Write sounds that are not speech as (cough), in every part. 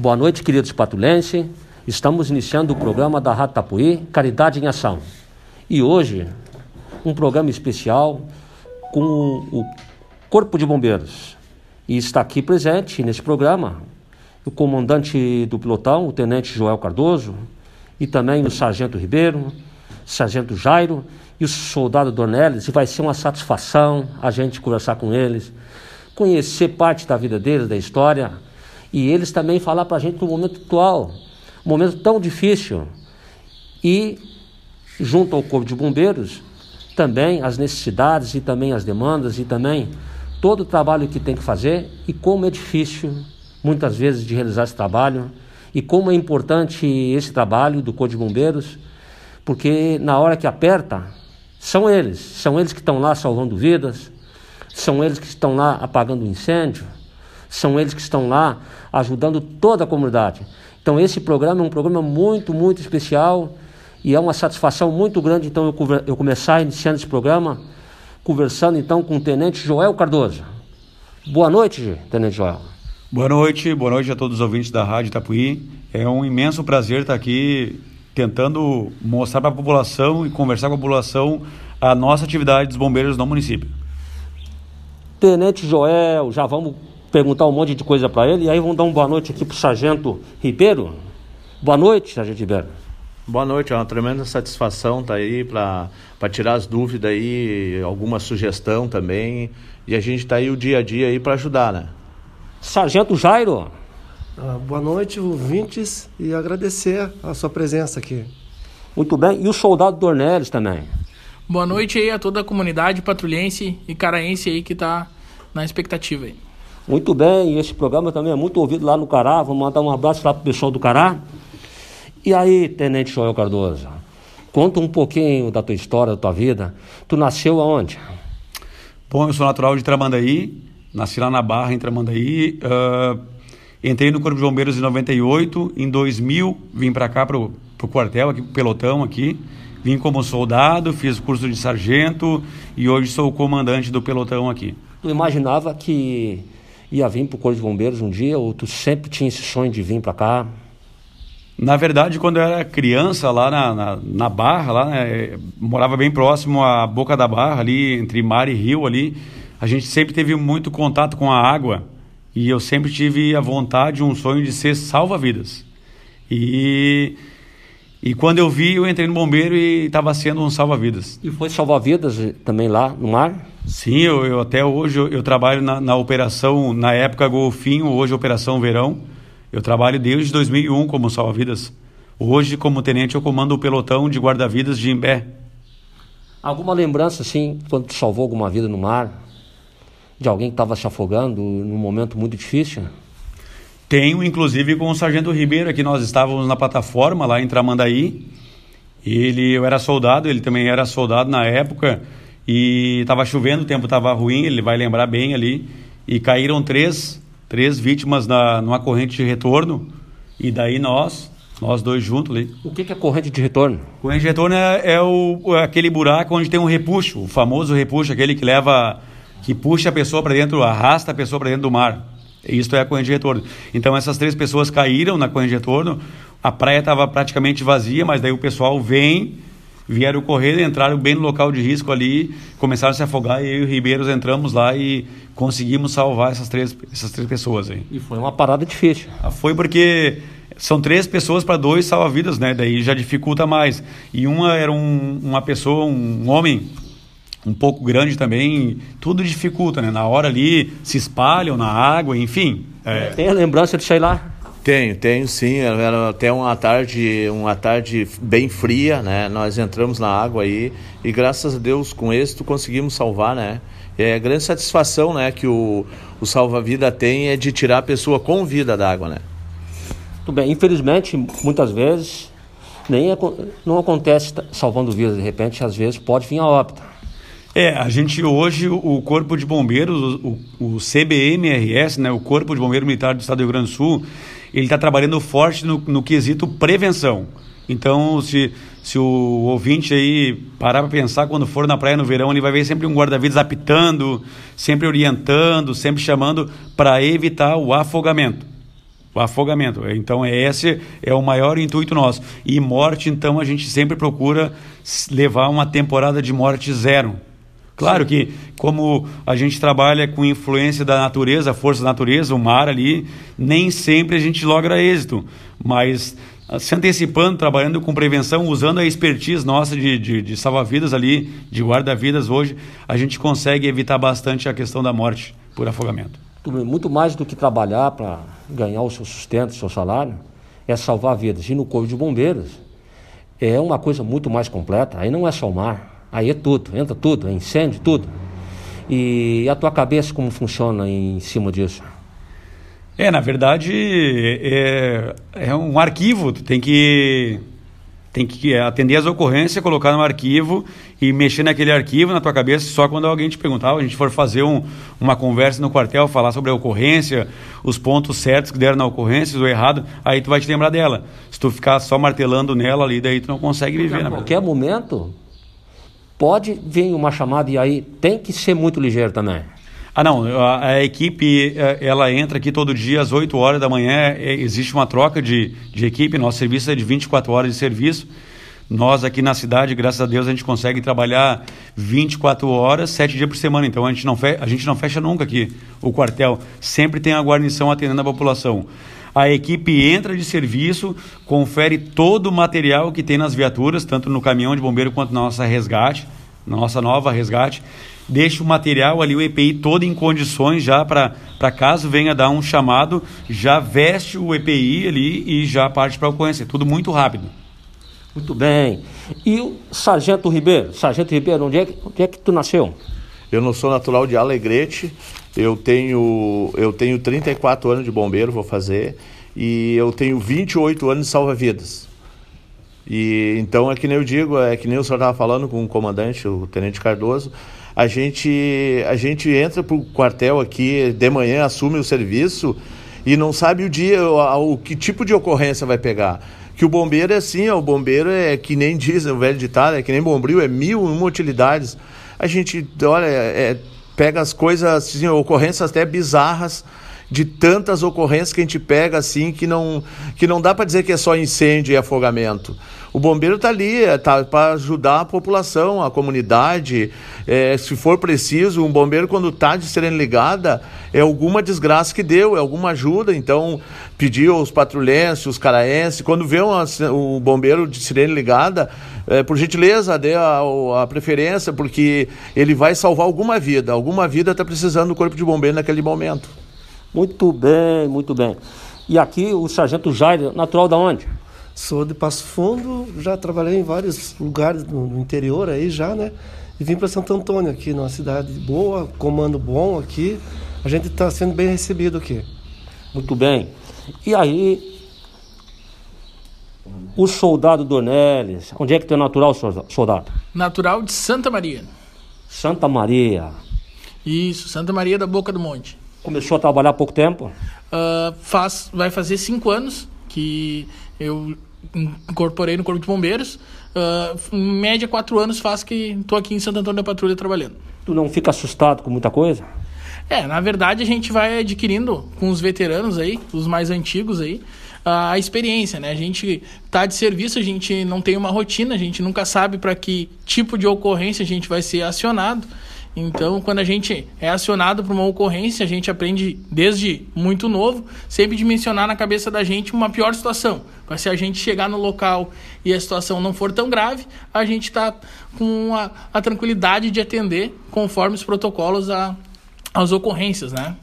Boa noite, queridos patulenses. Estamos iniciando o programa da Rádio Tapuí, Caridade em Ação. E hoje, um programa especial com o Corpo de Bombeiros. E está aqui presente nesse programa o comandante do pelotão, o tenente Joel Cardoso, e também o sargento Ribeiro, sargento Jairo e o soldado Dornelles. E vai ser uma satisfação a gente conversar com eles, conhecer parte da vida deles, da história, e eles também falar para a gente do momento atual, momento tão difícil. E, junto ao Corpo de Bombeiros, também as necessidades e também as demandas e também todo o trabalho que tem que fazer e como é difícil, muitas vezes, de realizar esse trabalho e como é importante esse trabalho do Corpo de Bombeiros, porque na hora que aperta, são eles, são eles que estão lá salvando vidas, são eles que estão lá apagando o incêndio, são eles que estão lá ajudando toda a comunidade. Então esse programa é um programa muito, muito especial e é uma satisfação muito grande então eu, eu começar iniciando esse programa conversando então com o Tenente Joel Cardoso. Boa noite, Tenente Joel. Boa noite, boa noite a todos os ouvintes da Rádio Itapuí. É um imenso prazer estar aqui tentando mostrar para a população e conversar com a população a nossa atividade dos bombeiros no município. Tenente Joel, já vamos perguntar um monte de coisa para ele e aí vamos dar uma boa noite aqui para o Sargento Ribeiro. Boa noite, Sargento Ribeiro. Boa noite, é uma tremenda satisfação estar tá aí para tirar as dúvidas aí, alguma sugestão também. E a gente está aí o dia a dia aí para ajudar, né? Sargento Jairo. Ah, boa noite, ouvintes, e agradecer a sua presença aqui. Muito bem, e o soldado Dornelles também. Boa noite aí a toda a comunidade patrulhense e caraense aí que está na expectativa aí. Muito bem, esse programa também é muito ouvido lá no Cará. Vamos mandar um abraço lá pro pessoal do Cará. E aí, Tenente Joel Cardoso, conta um pouquinho da tua história, da tua vida. Tu nasceu aonde? Bom, eu sou natural de Tramandaí, nasci lá na Barra, em Tramandaí. Uh, entrei no Corpo de Bombeiros em 98, em 2000 vim para cá, para o quartel, aqui pro pelotão aqui. Vim como soldado, fiz curso de sargento e hoje sou o comandante do pelotão aqui. Tu imaginava que ia vir para o Corpo de Bombeiros um dia ou tu sempre tinha esse sonho de vir para cá? Na verdade, quando eu era criança, lá na, na, na Barra, lá, né, morava bem próximo à Boca da Barra, ali entre mar e rio ali, a gente sempre teve muito contato com a água e eu sempre tive a vontade, um sonho de ser salva-vidas. E, e quando eu vi, eu entrei no bombeiro e estava sendo um salva-vidas. E foi salva-vidas também lá no mar? Sim, eu, eu até hoje eu, eu trabalho na, na operação, na época Golfinho, hoje Operação Verão. Eu trabalho desde 2001 como salva-vidas. Hoje, como tenente, eu comando o pelotão de guarda-vidas de Imbé. Alguma lembrança, assim, quando tu salvou alguma vida no mar? De alguém que estava se afogando num momento muito difícil? Tenho, inclusive, com o Sargento Ribeiro, que nós estávamos na plataforma lá em Tramandaí. Ele, eu era soldado, ele também era soldado na época. E estava chovendo, o tempo estava ruim, ele vai lembrar bem ali. E caíram três três vítimas na, numa corrente de retorno e daí nós, nós dois juntos ali. O que, que é corrente de retorno? Corrente de retorno é, é, o, é aquele buraco onde tem um repuxo, o famoso repuxo, aquele que leva, que puxa a pessoa para dentro, arrasta a pessoa para dentro do mar. Isso é a corrente de retorno. Então essas três pessoas caíram na corrente de retorno, a praia estava praticamente vazia, mas daí o pessoal vem vieram correr, entraram bem no local de risco ali, começaram a se afogar e eu e o Ribeiros entramos lá e conseguimos salvar essas três, essas três pessoas aí. E foi uma parada difícil. Ah, foi porque são três pessoas para dois salva-vidas, né? Daí já dificulta mais. E uma era um, uma pessoa, um homem um pouco grande também, tudo dificulta, né? Na hora ali se espalham na água, enfim. É... Tem a lembrança de sair lá? Tenho, tenho sim. Era até uma tarde, uma tarde bem fria, né? Nós entramos na água aí e graças a Deus com êxito conseguimos salvar, né? É a grande satisfação, né, que o, o salva-vida tem é de tirar a pessoa com vida da água, né? Tudo bem. Infelizmente, muitas vezes nem é, não acontece salvando vidas de repente, às vezes pode vir a óbito. É, a gente hoje, o Corpo de Bombeiros, o, o CBMRS, né, o Corpo de Bombeiro Militar do Estado do Rio Grande do Sul, ele está trabalhando forte no, no quesito prevenção. Então, se, se o ouvinte aí parar para pensar, quando for na praia no verão, ele vai ver sempre um guarda-vidas apitando, sempre orientando, sempre chamando para evitar o afogamento. o afogamento. Então esse é o maior intuito nosso. E morte, então a gente sempre procura levar uma temporada de morte zero. Claro Sim. que como a gente trabalha com influência da natureza, força da natureza, o mar ali, nem sempre a gente logra êxito, mas ah, se antecipando, trabalhando com prevenção, usando a expertise nossa de, de, de salva-vidas ali, de guarda-vidas hoje, a gente consegue evitar bastante a questão da morte por afogamento. Muito mais do que trabalhar para ganhar o seu sustento, o seu salário, é salvar vidas. E no Corpo de Bombeiros é uma coisa muito mais completa. Aí não é só o mar, aí é tudo, entra tudo, é incêndio, tudo. E a tua cabeça como funciona em cima disso? É, na verdade, é, é um arquivo. Tu tem que tem que atender as ocorrências, colocar no arquivo e mexer naquele arquivo na tua cabeça só quando alguém te perguntar, a gente for fazer um, uma conversa no quartel, falar sobre a ocorrência, os pontos certos que deram na ocorrência, o errado, aí tu vai te lembrar dela. Se tu ficar só martelando nela ali, daí tu não consegue viver. A qualquer momento pode vir uma chamada e aí tem que ser muito ligeiro também. Ah, não. A, a, equipe é, ela entra aqui todo dia às 8 horas da manhã. É, existe uma troca de, de equipe. Nosso serviço é de 24 horas de serviço. Nós aqui na cidade, graças a Deus, a gente consegue trabalhar 24 horas, 7 dias por semana. Então a gente não fecha, a gente não fecha nunca aqui o quartel. Sempre tem a guarnição atendendo a população. A equipe entra de serviço, confere todo o material que tem nas viaturas, tanto no caminhão de bombeiro quanto na nossa resgate, nossa nova resgate deixa o material ali, o EPI todo em condições já para caso venha dar um chamado, já veste o EPI ali e já parte para a ocorrência. Tudo muito rápido. Muito bem. E o Sargento Ribeiro? Sargento Ribeiro, onde é, onde é que tu nasceu? Eu não sou natural de Alegrete, eu tenho, eu tenho 34 anos de bombeiro, vou fazer, e eu tenho 28 anos de salva-vidas. E então é que nem eu digo, é que nem o senhor estava falando com o comandante, o Tenente Cardoso, a gente, a gente entra para o quartel aqui de manhã, assume o serviço e não sabe o dia, o, o que tipo de ocorrência vai pegar. Que o bombeiro é assim, ó, o bombeiro é que nem diz o velho ditado, é que nem bombril, é mil uma utilidades. A gente, olha, é, pega as coisas, assim, ocorrências até bizarras, de tantas ocorrências que a gente pega assim que não, que não dá para dizer que é só incêndio e afogamento. O bombeiro está ali, está para ajudar a população, a comunidade. É, se for preciso, um bombeiro, quando está de sirene ligada, é alguma desgraça que deu, é alguma ajuda. Então, pediu aos patrulhenses, os caraenses, quando vê um, o bombeiro de sirene ligada, é, por gentileza, dê a, a, preferência, porque ele vai salvar alguma vida. Alguma vida está precisando do corpo de bombeiro naquele momento. Muito bem, muito bem. E aqui o sargento Jair, natural da onde? Sou de Passo Fundo, já trabalhei em vários lugares no interior aí já, né? E vim para Santo Antônio aqui, numa cidade boa, comando bom aqui. A gente está sendo bem recebido aqui. Muito bem. E aí, o soldado Dornelles, onde é que tu é natural, soldado? Natural de Santa Maria. Santa Maria. Isso, Santa Maria da Boca do Monte. Começou a trabalhar há pouco tempo? Uh, faz, vai fazer cinco anos que eu incorporei no Corpo de Bombeiros. Uh, em média, quatro anos faz que estou aqui em Santo Antônio da Patrulha trabalhando. Tu não fica assustado com muita coisa? É, na verdade a gente vai adquirindo com os veteranos aí, os mais antigos aí, a experiência, né? A gente tá de serviço, a gente não tem uma rotina, a gente nunca sabe para que tipo de ocorrência a gente vai ser acionado. Então, quando a gente é acionado para uma ocorrência, a gente aprende desde muito novo, sempre dimensionar na cabeça da gente uma pior situação. Para se a gente chegar no local e a situação não for tão grave, a gente está com a, a, tranquilidade de atender conforme os protocolos às ocorrências, né?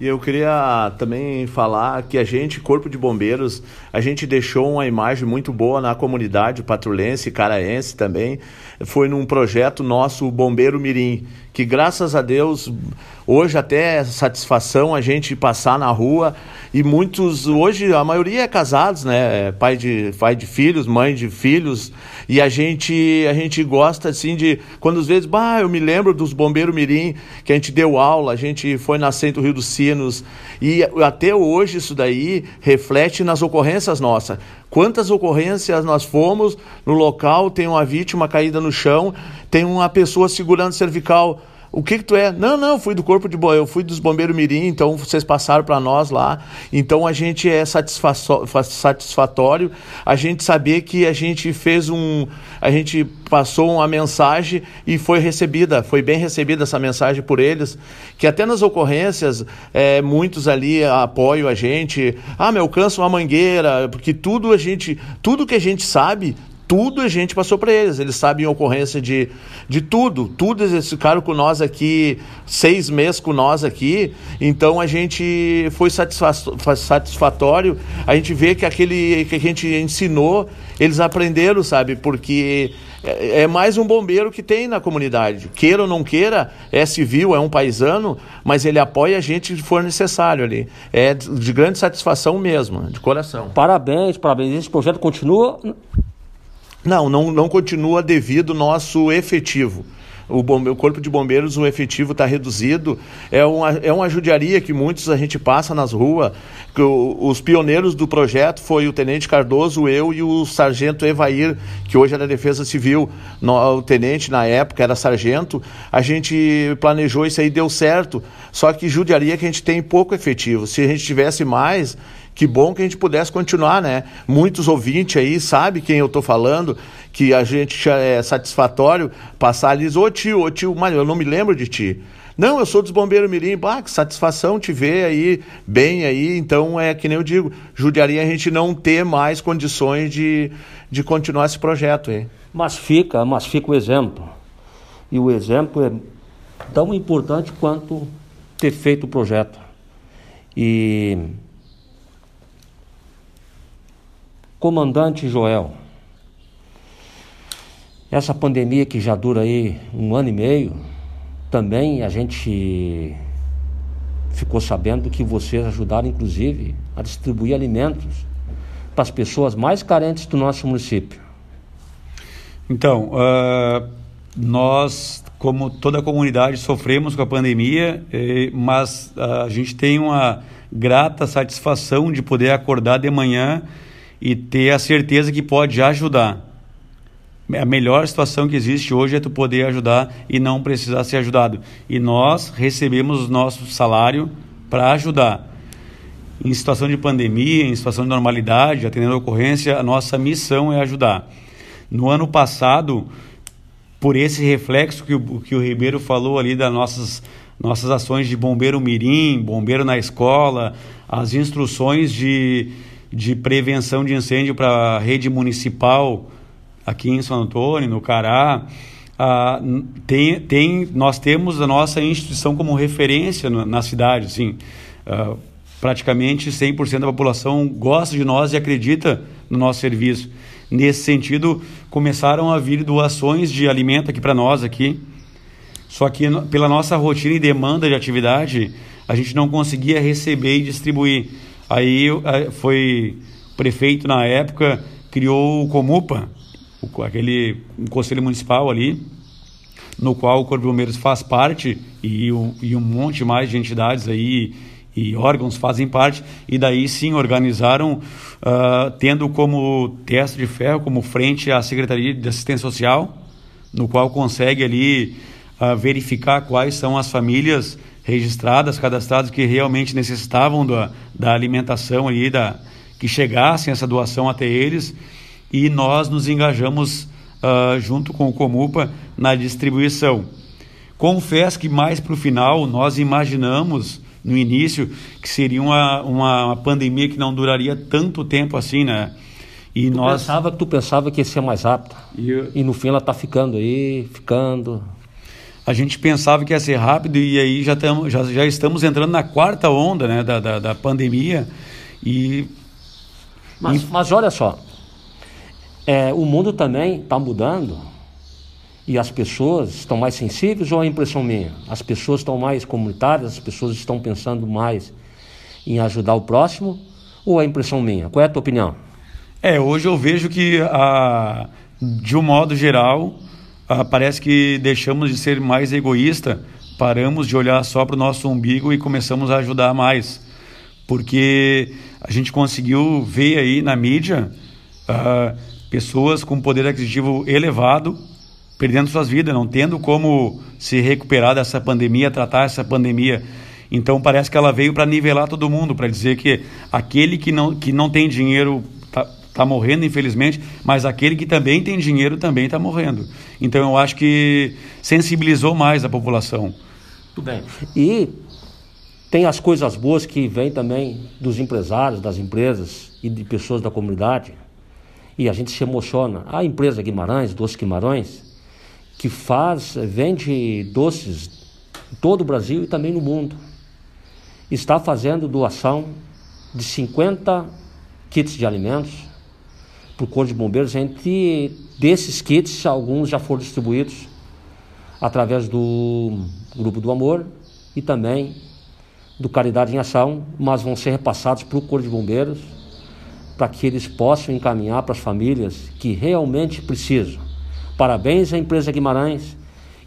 E eu queria também falar que a gente, Corpo de Bombeiros, a gente deixou uma imagem muito boa na comunidade patrulhense caraense também. Foi num projeto nosso, Bombeiro Mirim, que graças a Deus, hoje até é satisfação a gente passar na rua e muitos, hoje a maioria é casados, né? Pai de, pai de filhos, mãe de filhos, e a gente, a gente gosta assim de, quando às vezes, bah, eu me lembro dos bombeiros mirim, que a gente deu aula, a gente foi na Centro Rio dos Sinos, e até hoje isso daí reflete nas ocorrências nossas. Quantas ocorrências nós fomos no local, tem uma vítima caída no chão, tem uma pessoa segurando cervical o que que tu é? Não, não, fui do corpo de eu fui dos bombeiros mirim, então vocês passaram para nós lá. Então a gente é satisfatório a gente saber que a gente fez um, a gente passou uma mensagem e foi recebida, foi bem recebida essa mensagem por eles, que até nas ocorrências é, muitos ali apoiam a gente. Ah, me alcança uma mangueira, porque tudo a gente, tudo que a gente sabe tudo a gente passou para eles. Eles sabem a ocorrência de, de tudo. Tudo eles ficaram com nós aqui, seis meses com nós aqui. Então a gente foi satisfatório. A gente vê que aquele que a gente ensinou, eles aprenderam, sabe? Porque é, é mais um bombeiro que tem na comunidade. Queira ou não queira, é civil, é um paisano, mas ele apoia a gente se for necessário ali. É de grande satisfação mesmo, de coração. Parabéns, parabéns. Esse projeto continua não, não, não continua devido nosso efetivo. O, bombe... o Corpo de Bombeiros, o efetivo está reduzido. É uma, é uma judiaria que muitos a gente passa nas ruas. Que o, os pioneiros do projeto foi o Tenente Cardoso, eu e o Sargento Evair, que hoje é da Defesa Civil. No, o Tenente, na época, era sargento. A gente planejou isso aí, deu certo. Só que judiaria que a gente tem pouco efetivo. Se a gente tivesse mais, que bom que a gente pudesse continuar, né? Muitos ouvintes aí sabem quem eu estou falando, que a gente é satisfatório passar ali, ô tio, ô tio, mano, eu não me lembro de ti. Não, eu sou dos Bombeiros Mirim. Ah, que satisfação te ver aí, bem aí. Então, é que nem eu digo, judiaria a gente não ter mais condições de, de continuar esse projeto aí. Mas fica, mas fica o exemplo. E o exemplo é tão importante quanto ter feito o projeto. E Comandante Joel, essa pandemia que já dura aí um ano e meio, também a gente ficou sabendo que vocês ajudaram, inclusive, a distribuir alimentos para as pessoas mais carentes do nosso município. Então, uh, nós, como toda a comunidade, sofremos com a pandemia, mas uh, a gente tem uma grata satisfação de poder acordar de manhã e ter a certeza que pode ajudar. A melhor situação que existe hoje é tu poder ajudar e não precisar ser ajudado. E nós recebemos o nosso salário para ajudar. Em situação de pandemia, em situação de normalidade, atendendo a ocorrência, a nossa missão é ajudar. No ano passado, por esse reflexo que o, que o Ribeiro falou ali das nossas, nossas ações de bombeiro mirim, bombeiro na escola, as instruções de, de prevenção de incêndio para a rede municipal aqui em São Antônio, no Cará. Ah, tem, tem, nós temos a nossa instituição como referência no, na cidade. Assim, ah, praticamente 100% da população gosta de nós e acredita no nosso serviço. Nesse sentido, começaram a vir doações de alimento aqui para nós aqui. Só que pela nossa rotina e demanda de atividade, a gente não conseguia receber e distribuir. Aí foi prefeito na época criou o Comupa, aquele conselho municipal ali, no qual o Corpo de Bombeiros faz parte e, um, e um monte mais de entidades aí e órgãos fazem parte. E daí sim organizaram uh, tendo como teste de ferro como frente a Secretaria de Assistência Social no qual consegue ali uh, verificar quais são as famílias registradas, cadastradas que realmente necessitavam da, da alimentação ali, da, que chegassem essa doação até eles e nós nos engajamos uh, junto com o Comupa na distribuição. Confesso que mais para o final nós imaginamos no início que seria uma, uma, uma, pandemia que não duraria tanto tempo assim, né? E tu nós pensava que tu pensava que ia ser mais rápido. E, eu... e no fim ela está ficando aí, ficando a gente pensava que ia ser rápido e aí já, tamo, já, já estamos entrando na quarta onda né, da, da, da pandemia. E, mas, e... mas olha só, é, o mundo também está mudando e as pessoas estão mais sensíveis ou é impressão minha? As pessoas estão mais comunitárias, as pessoas estão pensando mais em ajudar o próximo ou é impressão minha? Qual é a tua opinião? É, hoje eu vejo que, a, de um modo geral, ah, parece que deixamos de ser mais egoísta, paramos de olhar só para o nosso umbigo e começamos a ajudar mais. Porque a gente conseguiu ver aí na mídia ah, pessoas com poder aquisitivo elevado perdendo suas vidas, não tendo como se recuperar dessa pandemia, tratar essa pandemia. Então parece que ela veio para nivelar todo mundo, para dizer que aquele que não, que não tem dinheiro está tá morrendo, infelizmente, mas aquele que também tem dinheiro também está morrendo. Então eu acho que sensibilizou mais a população. Muito bem. E tem as coisas boas que vêm também dos empresários, das empresas e de pessoas da comunidade. E a gente se emociona. A empresa Guimarães, Doce Guimarães, que faz, vende doces em todo o Brasil e também no mundo, está fazendo doação de 50 kits de alimentos para o Corpo de Bombeiros. Entre desses kits, alguns já foram distribuídos através do Grupo do Amor e também do Caridade em Ação, mas vão ser repassados para o Corpo de Bombeiros para que eles possam encaminhar para as famílias que realmente precisam. Parabéns à empresa Guimarães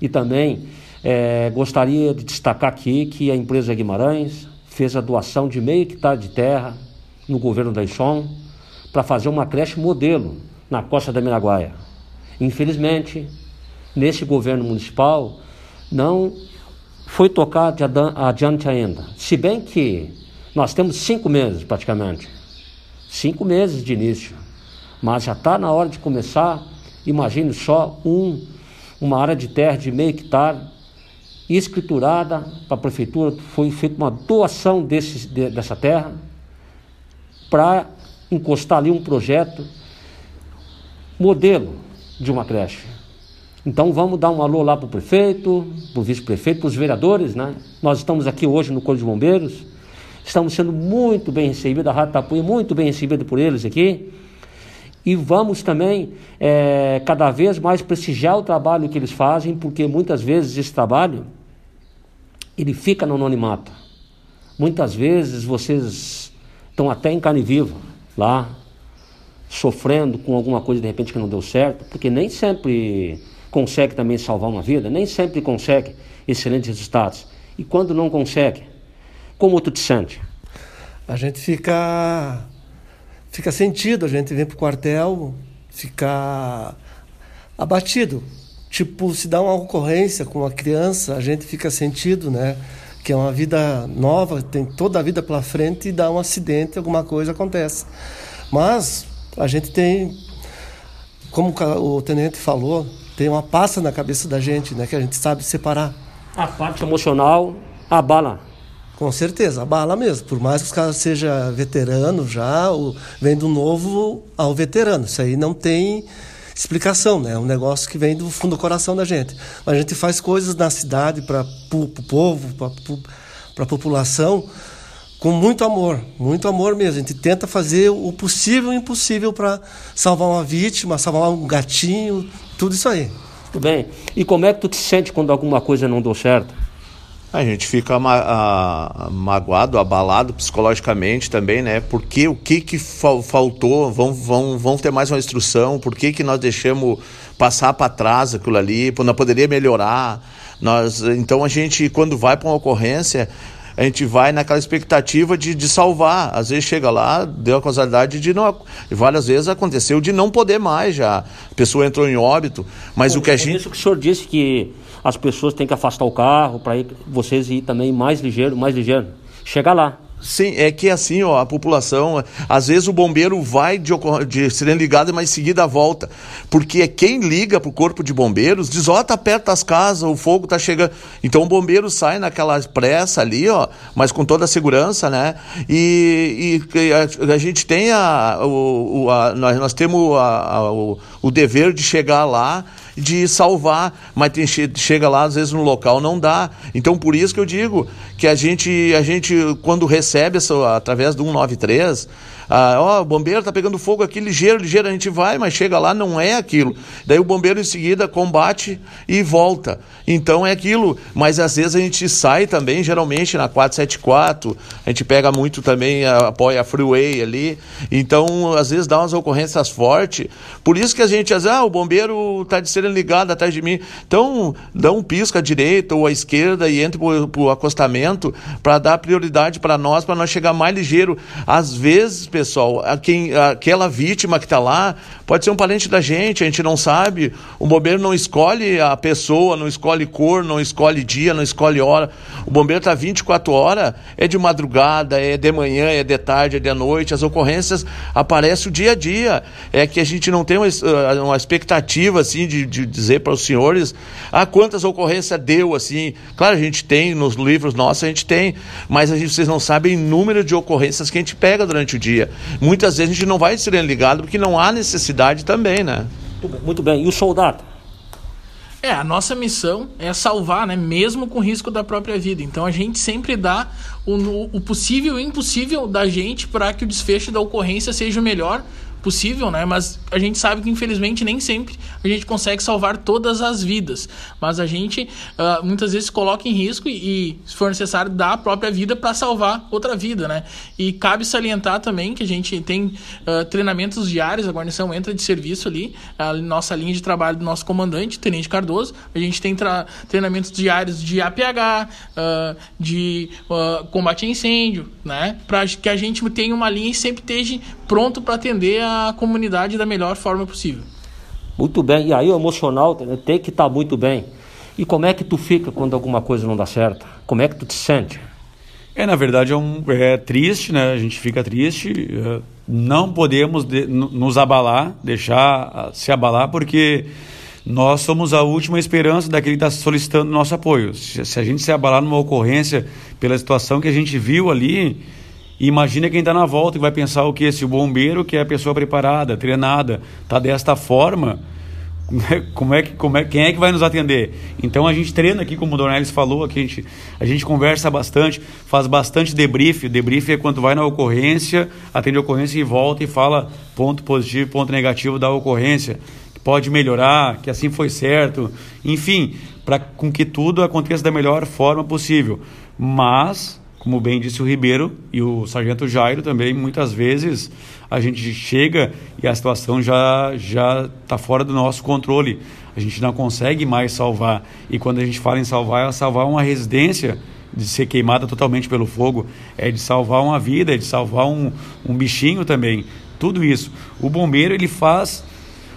e também é, gostaria de destacar aqui que a empresa Guimarães fez a doação de meio hectare de terra no governo da Ixom para fazer uma creche modelo na costa da Miraguaia. Infelizmente, nesse governo municipal, não foi tocar adiante ainda. Se bem que nós temos cinco meses praticamente, cinco meses de início, mas já está na hora de começar. Imagine só um, uma área de terra de meio hectare escriturada para a prefeitura, foi feita uma doação desse, de, dessa terra para encostar ali um projeto modelo de uma creche. Então vamos dar um alô lá para o prefeito, para o vice-prefeito, para os vereadores, né? Nós estamos aqui hoje no Corpo de Bombeiros, estamos sendo muito bem recebidos, a Rádio Tapuia muito bem recebida por eles aqui. E vamos também é, cada vez mais prestigiar o trabalho que eles fazem, porque muitas vezes esse trabalho ele fica no anonimato. Muitas vezes vocês estão até em carne viva lá, sofrendo com alguma coisa de repente que não deu certo, porque nem sempre consegue também salvar uma vida, nem sempre consegue excelentes resultados. E quando não consegue, como tu te sente? A gente fica fica sentido, a gente vem pro quartel, fica abatido. Tipo, se dá uma ocorrência com uma criança, a gente fica sentido, né? Que é uma vida nova, tem toda a vida pela frente e dá um acidente, alguma coisa acontece. Mas a gente tem, como o tenente falou, tem uma pasta na cabeça da gente, né? Que a gente sabe separar. A parte emocional abala. Com certeza, abala mesmo. Por mais que os caras seja veterano já, ou vem do novo ao veterano. Isso aí não tem explicação, né? É um negócio que vem do fundo do coração da gente. A gente faz coisas na cidade para o povo, para a população, com muito amor, muito amor mesmo. A gente tenta fazer o possível e o impossível para salvar uma vítima, salvar um gatinho, tudo isso aí. Tudo bem. E como é que tu te sente quando alguma coisa não deu certo? A gente fica ma a, magoado, abalado psicologicamente também, né? Porque o que que fal faltou? Vão, vão, vão ter mais uma instrução? Por que que nós deixamos passar para trás aquilo ali? Não poderia melhorar? Nós, então a gente, quando vai para uma ocorrência, a gente vai naquela expectativa de, de salvar. Às vezes chega lá, deu a causalidade de não. Várias vezes aconteceu de não poder mais já. A pessoa entrou em óbito. Mas o que a gente. isso que o senhor disse que as pessoas têm que afastar o carro para vocês ir também mais ligeiro, mais ligeiro. Chega lá. Sim, é que assim, ó, a população, às vezes o bombeiro vai de, de sirene ligada, mas em seguida volta. Porque é quem liga pro corpo de bombeiros diz, ó, tá perto das casas, o fogo tá chegando. Então o bombeiro sai naquela pressa ali, ó, mas com toda a segurança, né? E, e a, a, gente tem a, o, a, nós, nós temos a, a, o, o dever de chegar lá de salvar, mas tem, chega lá às vezes no local não dá. Então por isso que eu digo que a gente, a gente quando recebe essa, através do 193, ah, ó, o bombeiro tá pegando fogo aqui ligeiro, ligeiro, a gente vai, mas chega lá, não é aquilo. Daí o bombeiro em seguida combate e volta. Então é aquilo, mas às vezes a gente sai também, geralmente na 474, a gente pega muito também, apoia a freeway ali. Então, às vezes dá umas ocorrências fortes. Por isso que a gente, às vezes, ah, o bombeiro tá de sirene ligada atrás de mim. Então, dá um pisco à direita ou à esquerda e entre para o acostamento para dar prioridade para nós, para nós chegar mais ligeiro. Às vezes, pessoal, a quem, aquela vítima que está lá pode ser um parente da gente, a gente não sabe. O bombeiro não escolhe a pessoa, não escolhe cor, não escolhe dia, não escolhe hora. O bombeiro está 24 horas, é de madrugada, é de manhã, é de tarde, é de noite. As ocorrências aparecem o dia a dia. É que a gente não tem uma, uma expectativa assim de, de dizer para os senhores ah, quantas ocorrências deu assim. Claro, a gente tem nos livros nossos, a gente tem, mas a gente, vocês não sabem o número de ocorrências que a gente pega durante o dia. Muitas vezes a gente não vai ser ligado porque não há necessidade também, né? Muito bem. E o soldado? É, a nossa missão é salvar, né? Mesmo com risco da própria vida. Então a gente sempre dá o, o possível e impossível da gente para que o desfecho da ocorrência seja o melhor possível, né? Mas a gente sabe que infelizmente nem sempre a gente consegue salvar todas as vidas. Mas a gente uh, muitas vezes coloca em risco e, e, se for necessário, dá a própria vida para salvar outra vida, né? E cabe salientar também que a gente tem uh, treinamentos diários, a guarnição entra de serviço ali, a nossa linha de trabalho do nosso comandante, Tenente Cardoso. A gente tem treinamentos diários de APH, uh, de combate a incêndio, né? Para que a gente tenha uma linha e sempre esteja pronto para atender a a comunidade da melhor forma possível. Muito bem. E aí o emocional tem que estar tá muito bem. E como é que tu fica quando alguma coisa não dá certo? Como é que tu te sente? É, na verdade é, um, é triste, né? A gente fica triste. É, não podemos de, nos abalar, deixar se abalar, porque nós somos a última esperança daquele que está solicitando nosso apoio. Se, se a gente se abalar numa ocorrência pela situação que a gente viu ali, imagina quem está na volta e vai pensar o que? Se o bombeiro, que é a pessoa preparada, treinada, está desta forma, (laughs) como é que, como é, quem é que vai nos atender? Então a gente treina aqui, como o Dornelis falou, aqui a gente, a gente conversa bastante, faz bastante debrief. Debrief é quando vai na ocorrência, atende a ocorrência e volta e fala ponto positivo, ponto negativo da ocorrência, que pode melhorar, que assim foi certo, enfim, para com que tudo aconteça da melhor forma possível. Mas como bem disse o Ribeiro e o Sargento Jairo também, muitas vezes a gente chega e a situação já já está fora do nosso controle. A gente não consegue mais salvar. E quando a gente fala em salvar, é salvar uma residência de ser queimada totalmente pelo fogo, é de salvar uma vida, é de salvar um, um bichinho também. Tudo isso. O bombeiro ele faz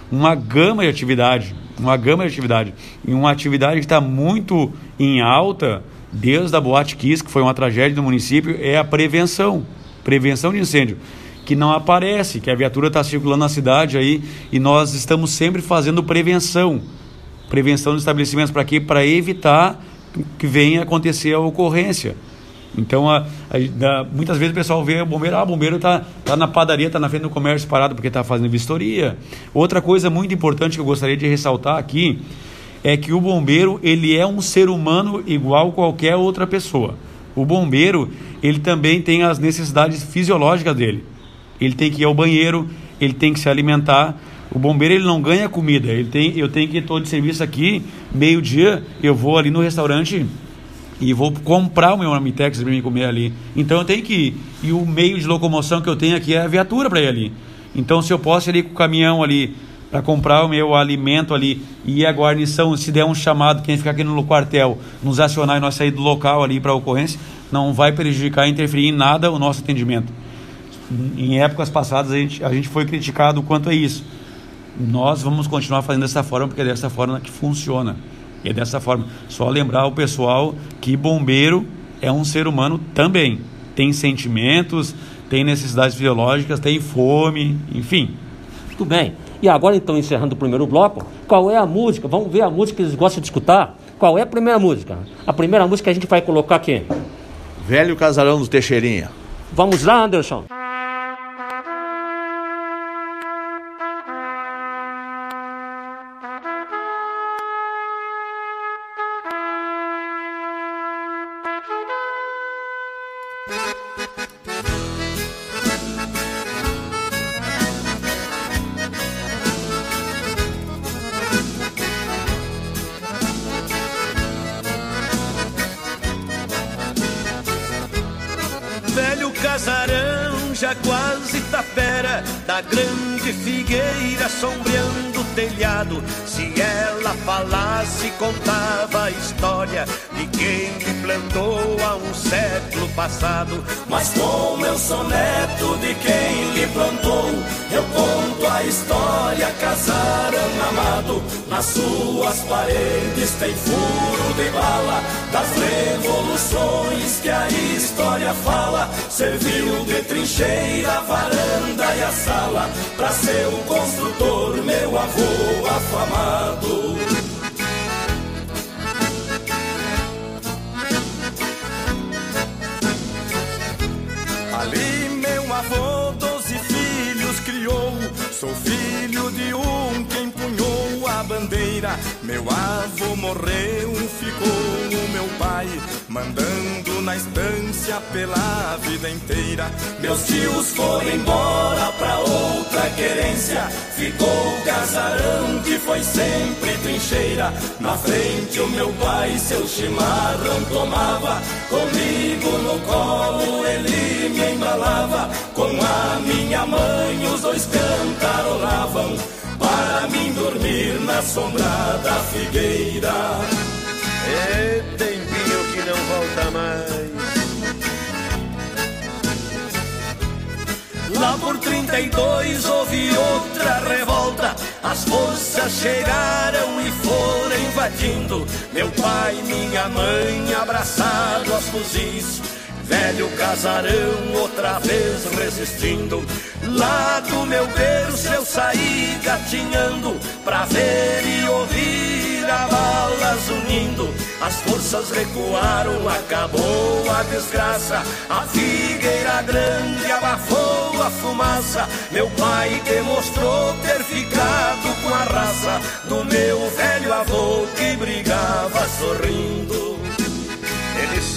uma gama de atividade, uma gama de atividade. E uma atividade que está muito em alta desde a Boate Kiss, que foi uma tragédia no município, é a prevenção, prevenção de incêndio, que não aparece, que a viatura está circulando na cidade aí e nós estamos sempre fazendo prevenção, prevenção dos estabelecimentos para quê? Para evitar que venha acontecer a ocorrência. Então, a, a, a, muitas vezes o pessoal vê o bombeiro, ah, o bombeiro está tá na padaria, está na frente do comércio parado porque está fazendo vistoria. Outra coisa muito importante que eu gostaria de ressaltar aqui é que o bombeiro ele é um ser humano igual qualquer outra pessoa. O bombeiro ele também tem as necessidades fisiológicas dele. Ele tem que ir ao banheiro, ele tem que se alimentar. O bombeiro ele não ganha comida. Ele tem, eu tenho que estou de serviço aqui meio dia, eu vou ali no restaurante e vou comprar o meu Amitex para me comer ali. Então eu tenho que ir. E o meio de locomoção que eu tenho aqui é a viatura para ir ali. Então se eu posso ir ali com o caminhão ali para comprar o meu alimento ali e a guarnição, se der um chamado, quem ficar aqui no quartel, nos acionar e nós sair do local ali para a ocorrência, não vai prejudicar, interferir em nada o nosso atendimento. Em épocas passadas a gente, a gente foi criticado quanto a isso. Nós vamos continuar fazendo dessa forma, porque é dessa forma que funciona. E é dessa forma. Só lembrar o pessoal que bombeiro é um ser humano também. Tem sentimentos, tem necessidades fisiológicas, tem fome, enfim. Muito bem. E agora, então, encerrando o primeiro bloco, qual é a música? Vamos ver a música que eles gostam de escutar? Qual é a primeira música? A primeira música que a gente vai colocar aqui. Velho Casarão do Teixeirinha. Vamos lá, Anderson. Se ela falasse, contava a história de quem me plantou há um século passado. Mas como eu sou neto de quem lhe plantou, eu conto a história. Casaram amado, nas suas paredes tem furo de bala das revoluções que a história fala. Serviu de trincheira, varanda e a sala para ser o construtor, meu avô afamado. Ali meu avô doze filhos criou, sou filho de um que empunhou bandeira. Meu avô morreu, ficou o meu pai, mandando na estância pela vida inteira. Meus tios foram embora pra outra querência. Ficou o casarão que foi sempre trincheira. Na frente o meu pai seu chimarrão tomava. Comigo no colo ele me embalava. Com a minha mãe os dois cantarolavam. Para mim dormir na sombra da figueira. É tempinho que não volta mais. Lá por 32 houve outra revolta. As forças chegaram e foram invadindo. Meu pai e minha mãe abraçados aos fuzis. Velho casarão outra vez resistindo. Lá do meu berço eu saí gatinhando pra ver e ouvir a balas unindo. As forças recuaram, acabou a desgraça. A figueira grande abafou a fumaça. Meu pai demonstrou ter ficado com a raça do meu velho avô que brigava sorrindo.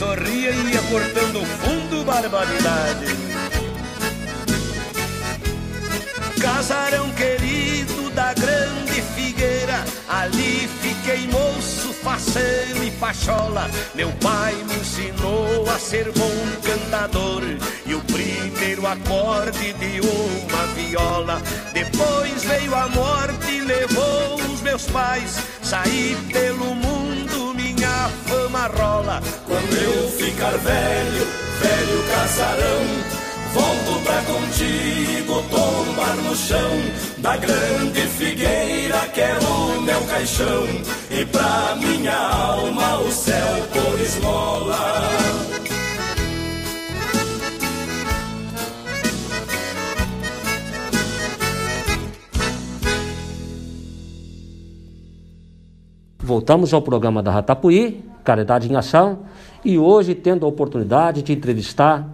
Sorria e ia cortando fundo barbaridade. Casarão querido da grande figueira, ali fiquei moço, faceiro e pachola. Meu pai me ensinou a ser bom cantador e o primeiro acorde de uma viola. Depois veio a morte e levou os meus pais, saí pelo mundo, fama rola. Quando eu ficar velho, velho casarão, volto pra contigo tombar no chão da grande figueira que é o meu caixão e pra minha alma o céu por esmola. Voltamos ao programa da Ratapuí, Caridade em Ação, e hoje tendo a oportunidade de entrevistar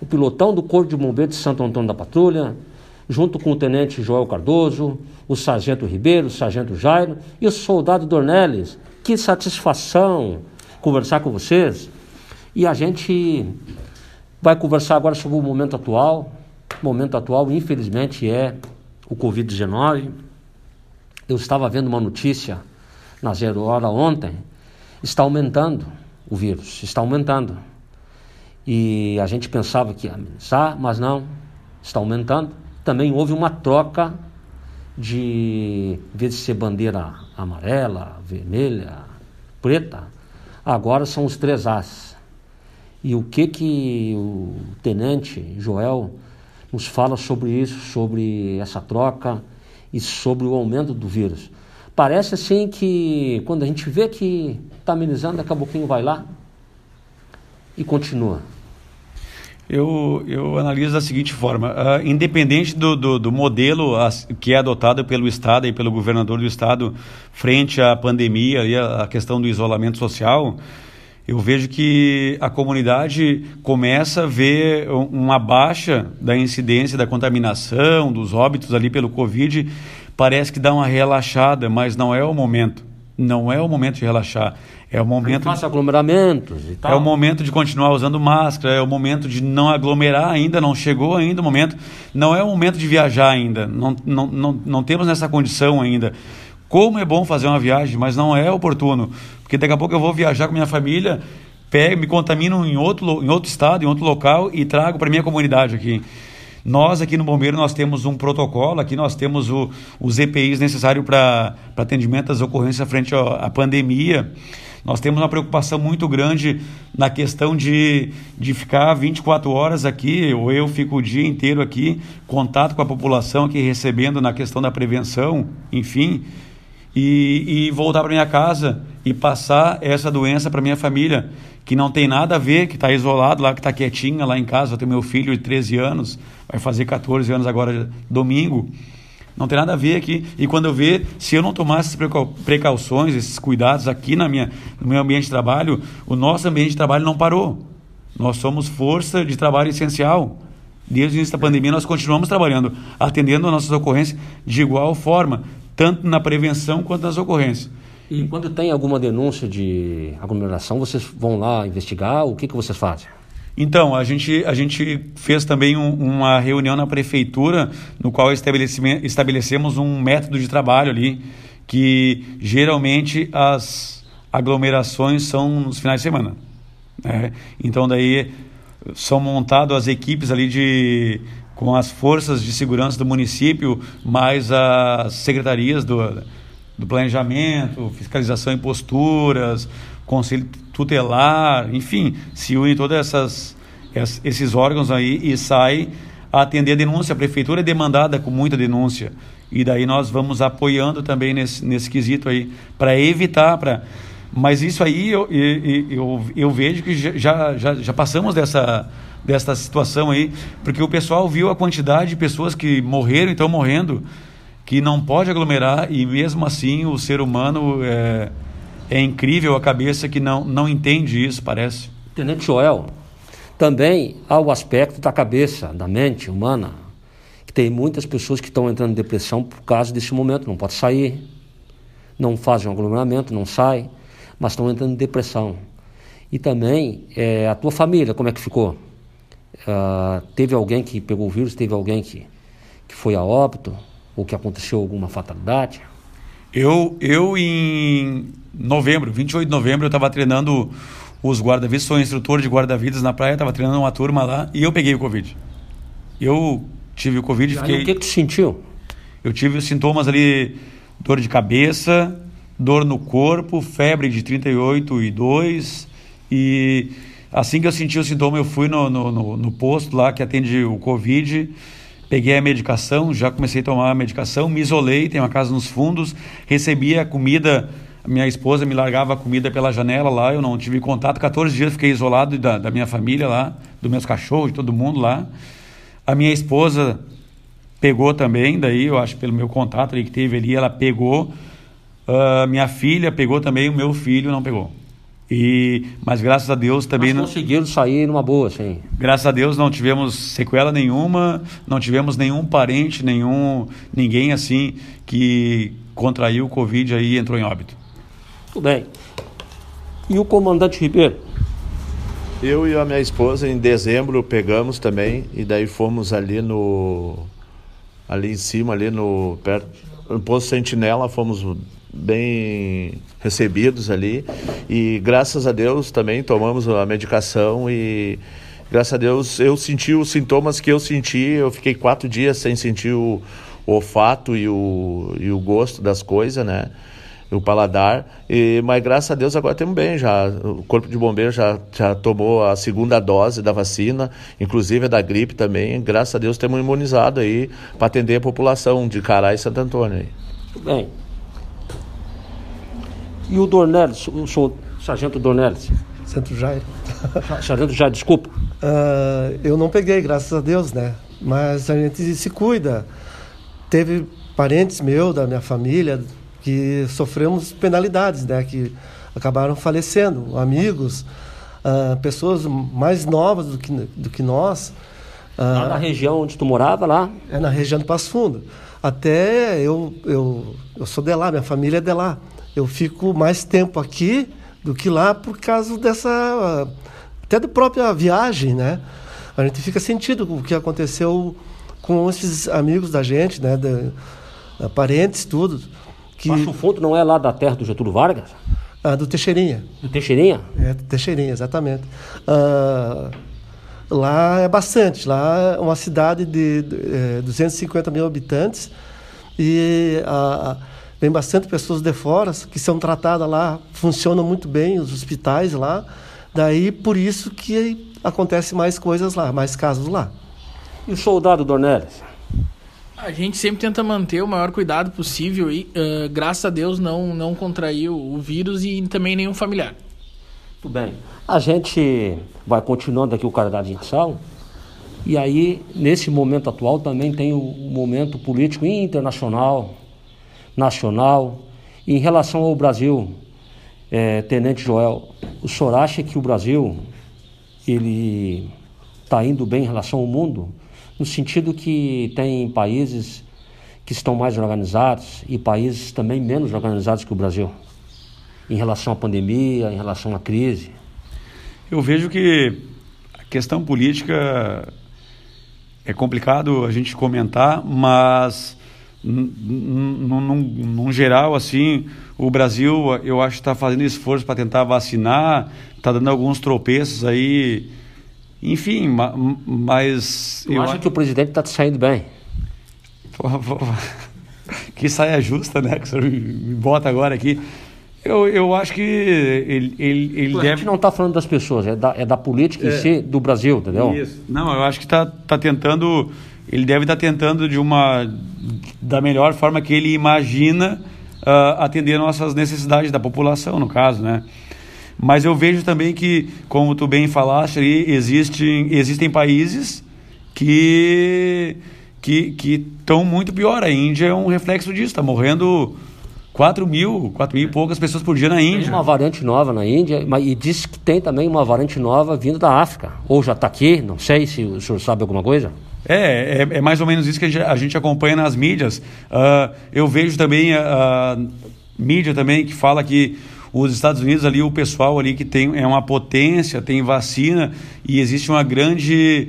o pilotão do Corpo de Bombeiros de Santo Antônio da Patrulha, junto com o Tenente Joel Cardoso, o Sargento Ribeiro, o Sargento Jairo e o Soldado Dornelles. Que satisfação conversar com vocês. E a gente vai conversar agora sobre o momento atual. O momento atual, infelizmente, é o Covid-19. Eu estava vendo uma notícia na Zero Hora ontem, está aumentando o vírus, está aumentando. E a gente pensava que ia amenizar, mas não, está aumentando. Também houve uma troca de, em vez de ser bandeira amarela, vermelha, preta, agora são os três As. E o que que o tenente Joel nos fala sobre isso, sobre essa troca e sobre o aumento do vírus? Parece assim que quando a gente vê que está amenizando, daqui a pouquinho vai lá e continua. Eu, eu analiso da seguinte forma: uh, independente do, do, do modelo as, que é adotado pelo Estado e pelo governador do Estado frente à pandemia e a questão do isolamento social, eu vejo que a comunidade começa a ver uma baixa da incidência da contaminação, dos óbitos ali pelo Covid. Parece que dá uma relaxada, mas não é o momento. Não é o momento de relaxar. É o momento. Faça aglomeramentos e tal. É o momento de continuar usando máscara, é o momento de não aglomerar ainda, não chegou ainda o momento. Não é o momento de viajar ainda. Não, não, não, não temos nessa condição ainda. Como é bom fazer uma viagem, mas não é oportuno. Porque daqui a pouco eu vou viajar com minha família, pego, me contamino em outro, em outro estado, em outro local e trago para minha comunidade aqui. Nós aqui no Bombeiro nós temos um protocolo, aqui nós temos o, os EPIs necessários para atendimento das ocorrências frente à pandemia. Nós temos uma preocupação muito grande na questão de, de ficar 24 horas aqui, ou eu fico o dia inteiro aqui, contato com a população aqui, recebendo na questão da prevenção, enfim, e, e voltar para minha casa e passar essa doença para minha família, que não tem nada a ver, que está isolado lá, que está quietinha lá em casa. Eu meu filho de 13 anos, vai fazer 14 anos agora domingo. Não tem nada a ver aqui. E quando eu ver, se eu não tomasse essas precauções, esses cuidados aqui na minha, no meu ambiente de trabalho, o nosso ambiente de trabalho não parou. Nós somos força de trabalho essencial. Desde o início da pandemia, nós continuamos trabalhando, atendendo as nossas ocorrências de igual forma, tanto na prevenção quanto nas ocorrências. E quando tem alguma denúncia de aglomeração, vocês vão lá investigar? O que, que vocês fazem? Então, a gente, a gente fez também um, uma reunião na prefeitura, no qual estabelecemos um método de trabalho ali, que geralmente as aglomerações são nos finais de semana. Né? Então, daí são montadas as equipes ali de com as forças de segurança do município, mais as secretarias do, do planejamento, fiscalização em posturas, conselho tutelar, enfim, se unem todos essas, esses órgãos aí e sai a atender a denúncia. A prefeitura é demandada com muita denúncia. E daí nós vamos apoiando também nesse, nesse quesito aí, para evitar, para mas isso aí eu, eu, eu, eu, vejo que já, já, já passamos dessa, dessa situação aí, porque o pessoal viu a quantidade de pessoas que morreram e estão morrendo, que não pode aglomerar e mesmo assim o ser humano é, é incrível a cabeça que não, não entende isso, parece. Tenente Joel, também há o aspecto da cabeça, da mente humana, que tem muitas pessoas que estão entrando em depressão por causa desse momento, não pode sair, não fazem um aglomeramento, não saem, mas estão entrando em depressão. E também é, a tua família, como é que ficou? Uh, teve alguém que pegou o vírus, teve alguém que, que foi a óbito, ou que aconteceu alguma fatalidade? Eu, eu em novembro, 28 de novembro, eu estava treinando os guarda-vidas, sou instrutor de guarda-vidas na praia, estava treinando uma turma lá e eu peguei o Covid. Eu tive o Covid e fiquei... o que, que tu sentiu? Eu tive os sintomas ali, dor de cabeça, dor no corpo, febre de 38 e 2 e assim que eu senti o sintoma eu fui no, no, no, no posto lá que atende o Covid Peguei a medicação, já comecei a tomar a medicação, me isolei, tenho uma casa nos fundos, recebia comida, minha esposa me largava a comida pela janela lá, eu não tive contato, 14 dias fiquei isolado da, da minha família lá, dos meus cachorros, de todo mundo lá. A minha esposa pegou também, daí eu acho pelo meu contato ali que teve ali, ela pegou. Uh, minha filha pegou também, o meu filho não pegou. E, mas graças a Deus também mas conseguiram não, sair numa boa, sim. Graças a Deus não tivemos sequela nenhuma, não tivemos nenhum parente, nenhum ninguém assim que contraiu o Covid aí e entrou em óbito. Tudo bem. E o comandante Ribeiro? Eu e a minha esposa em dezembro pegamos também e daí fomos ali no ali em cima ali no perto no posto Sentinela, fomos bem recebidos ali e graças a Deus também tomamos a medicação e graças a Deus eu senti os sintomas que eu senti, eu fiquei quatro dias sem sentir o, o olfato e o, e o gosto das coisas, né? o paladar, e, mas graças a Deus agora estamos bem já. O Corpo de Bombeiros já, já tomou a segunda dose da vacina, inclusive a da gripe também. Graças a Deus temos imunizado aí para atender a população de Cará e Santo Antônio. Aí. Bem, e o Dornelles, o sargento Dornelles? Sargento Jair. Sargento Jair, desculpa. Uh, eu não peguei, graças a Deus, né? Mas a gente se cuida. Teve parentes meus, da minha família, que sofremos penalidades, né? Que acabaram falecendo. Amigos, uh, pessoas mais novas do que, do que nós. Uh, lá na região onde tu morava, lá? É na região do Passo Fundo. Até eu, eu, eu sou de lá, minha família é de lá eu fico mais tempo aqui do que lá por causa dessa até da própria viagem, né? A gente fica sentido com o que aconteceu com esses amigos da gente, né? Da, da parentes, tudo. Que... Passo Fundo não é lá da terra do Getúlio Vargas? Ah, do Teixeirinha. Do Teixeirinha? É, do Teixeirinha, exatamente. Ah, Lá é bastante. Lá é uma cidade de é, 250 mil habitantes e a, a, vem bastante pessoas de fora que são tratadas lá. Funcionam muito bem os hospitais lá. Daí por isso que acontece mais coisas lá, mais casos lá. E o soldado Dornelles? A gente sempre tenta manter o maior cuidado possível e, uh, graças a Deus, não, não contraiu o vírus e também nenhum familiar. Muito bem. A gente vai continuando aqui o Caridade em Ação. E aí, nesse momento atual, também tem o momento político internacional, nacional. Em relação ao Brasil, é, Tenente Joel, o senhor acha que o Brasil ele está indo bem em relação ao mundo? no sentido que tem países que estão mais organizados e países também menos organizados que o Brasil, em relação à pandemia, em relação à crise? Eu vejo que a questão política é complicado a gente comentar, mas num, geral assim o Brasil eu acho que está fazendo esforço para tentar vacinar está dando alguns tropeços aí enfim, mas. Eu, eu acho que o presidente está saindo bem. (laughs) que saia justa, né? Que o senhor me bota agora aqui. Eu, eu acho que ele, ele, ele a deve. A gente não está falando das pessoas, é da, é da política é. em si do Brasil, entendeu? Isso. Não, eu acho que está tá tentando. Ele deve estar tentando de uma. da melhor forma que ele imagina uh, atender nossas necessidades da população, no caso, né? Mas eu vejo também que, como tu bem falaste, existem, existem países que que estão muito pior. A Índia é um reflexo disso, está morrendo 4 mil, 4 mil e poucas pessoas por dia na Índia. Tem uma variante nova na Índia, e diz que tem também uma variante nova vindo da África. Ou já está aqui, não sei se o senhor sabe alguma coisa. É, é, é, mais ou menos isso que a gente, a gente acompanha nas mídias. Uh, eu vejo também a uh, mídia também que fala que os Estados Unidos ali, o pessoal ali que tem é uma potência, tem vacina e existe uma grande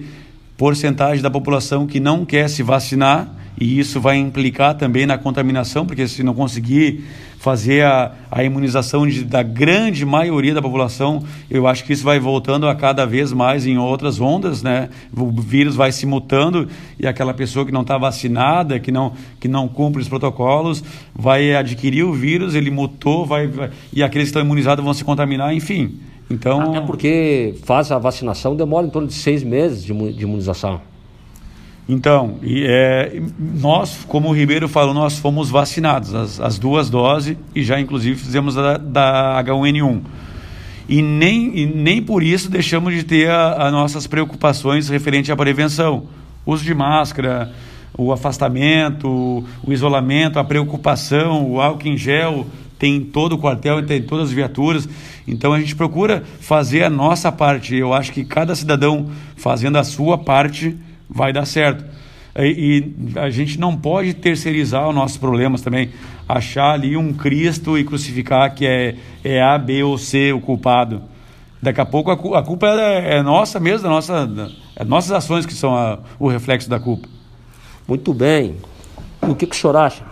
porcentagem da população que não quer se vacinar e isso vai implicar também na contaminação, porque se não conseguir fazer a, a imunização de, da grande maioria da população, eu acho que isso vai voltando a cada vez mais em outras ondas, né? O vírus vai se mutando e aquela pessoa que não está vacinada, que não, que não cumpre os protocolos, vai adquirir o vírus, ele mutou, vai, vai e aqueles que estão imunizados vão se contaminar, enfim. Então... Até porque faz a vacinação demora em torno de seis meses de, de imunização. Então, e, é, nós, como o Ribeiro falou, nós fomos vacinados, as, as duas doses, e já inclusive fizemos a da H1N1. E nem, e nem por isso deixamos de ter as nossas preocupações referente à prevenção. Uso de máscara, o afastamento, o isolamento, a preocupação, o álcool em gel, tem todo o quartel, tem todas as viaturas. Então a gente procura fazer a nossa parte. Eu acho que cada cidadão fazendo a sua parte vai dar certo. E, e, a gente não pode terceirizar os nossos problemas também. Achar ali um Cristo e crucificar que é, é A, B ou C o culpado. Daqui a pouco a, a culpa é, é, nossa mesmo, da nossa, é nossas ações que são a, o reflexo da culpa. Muito bem. O que, que o senhor acha?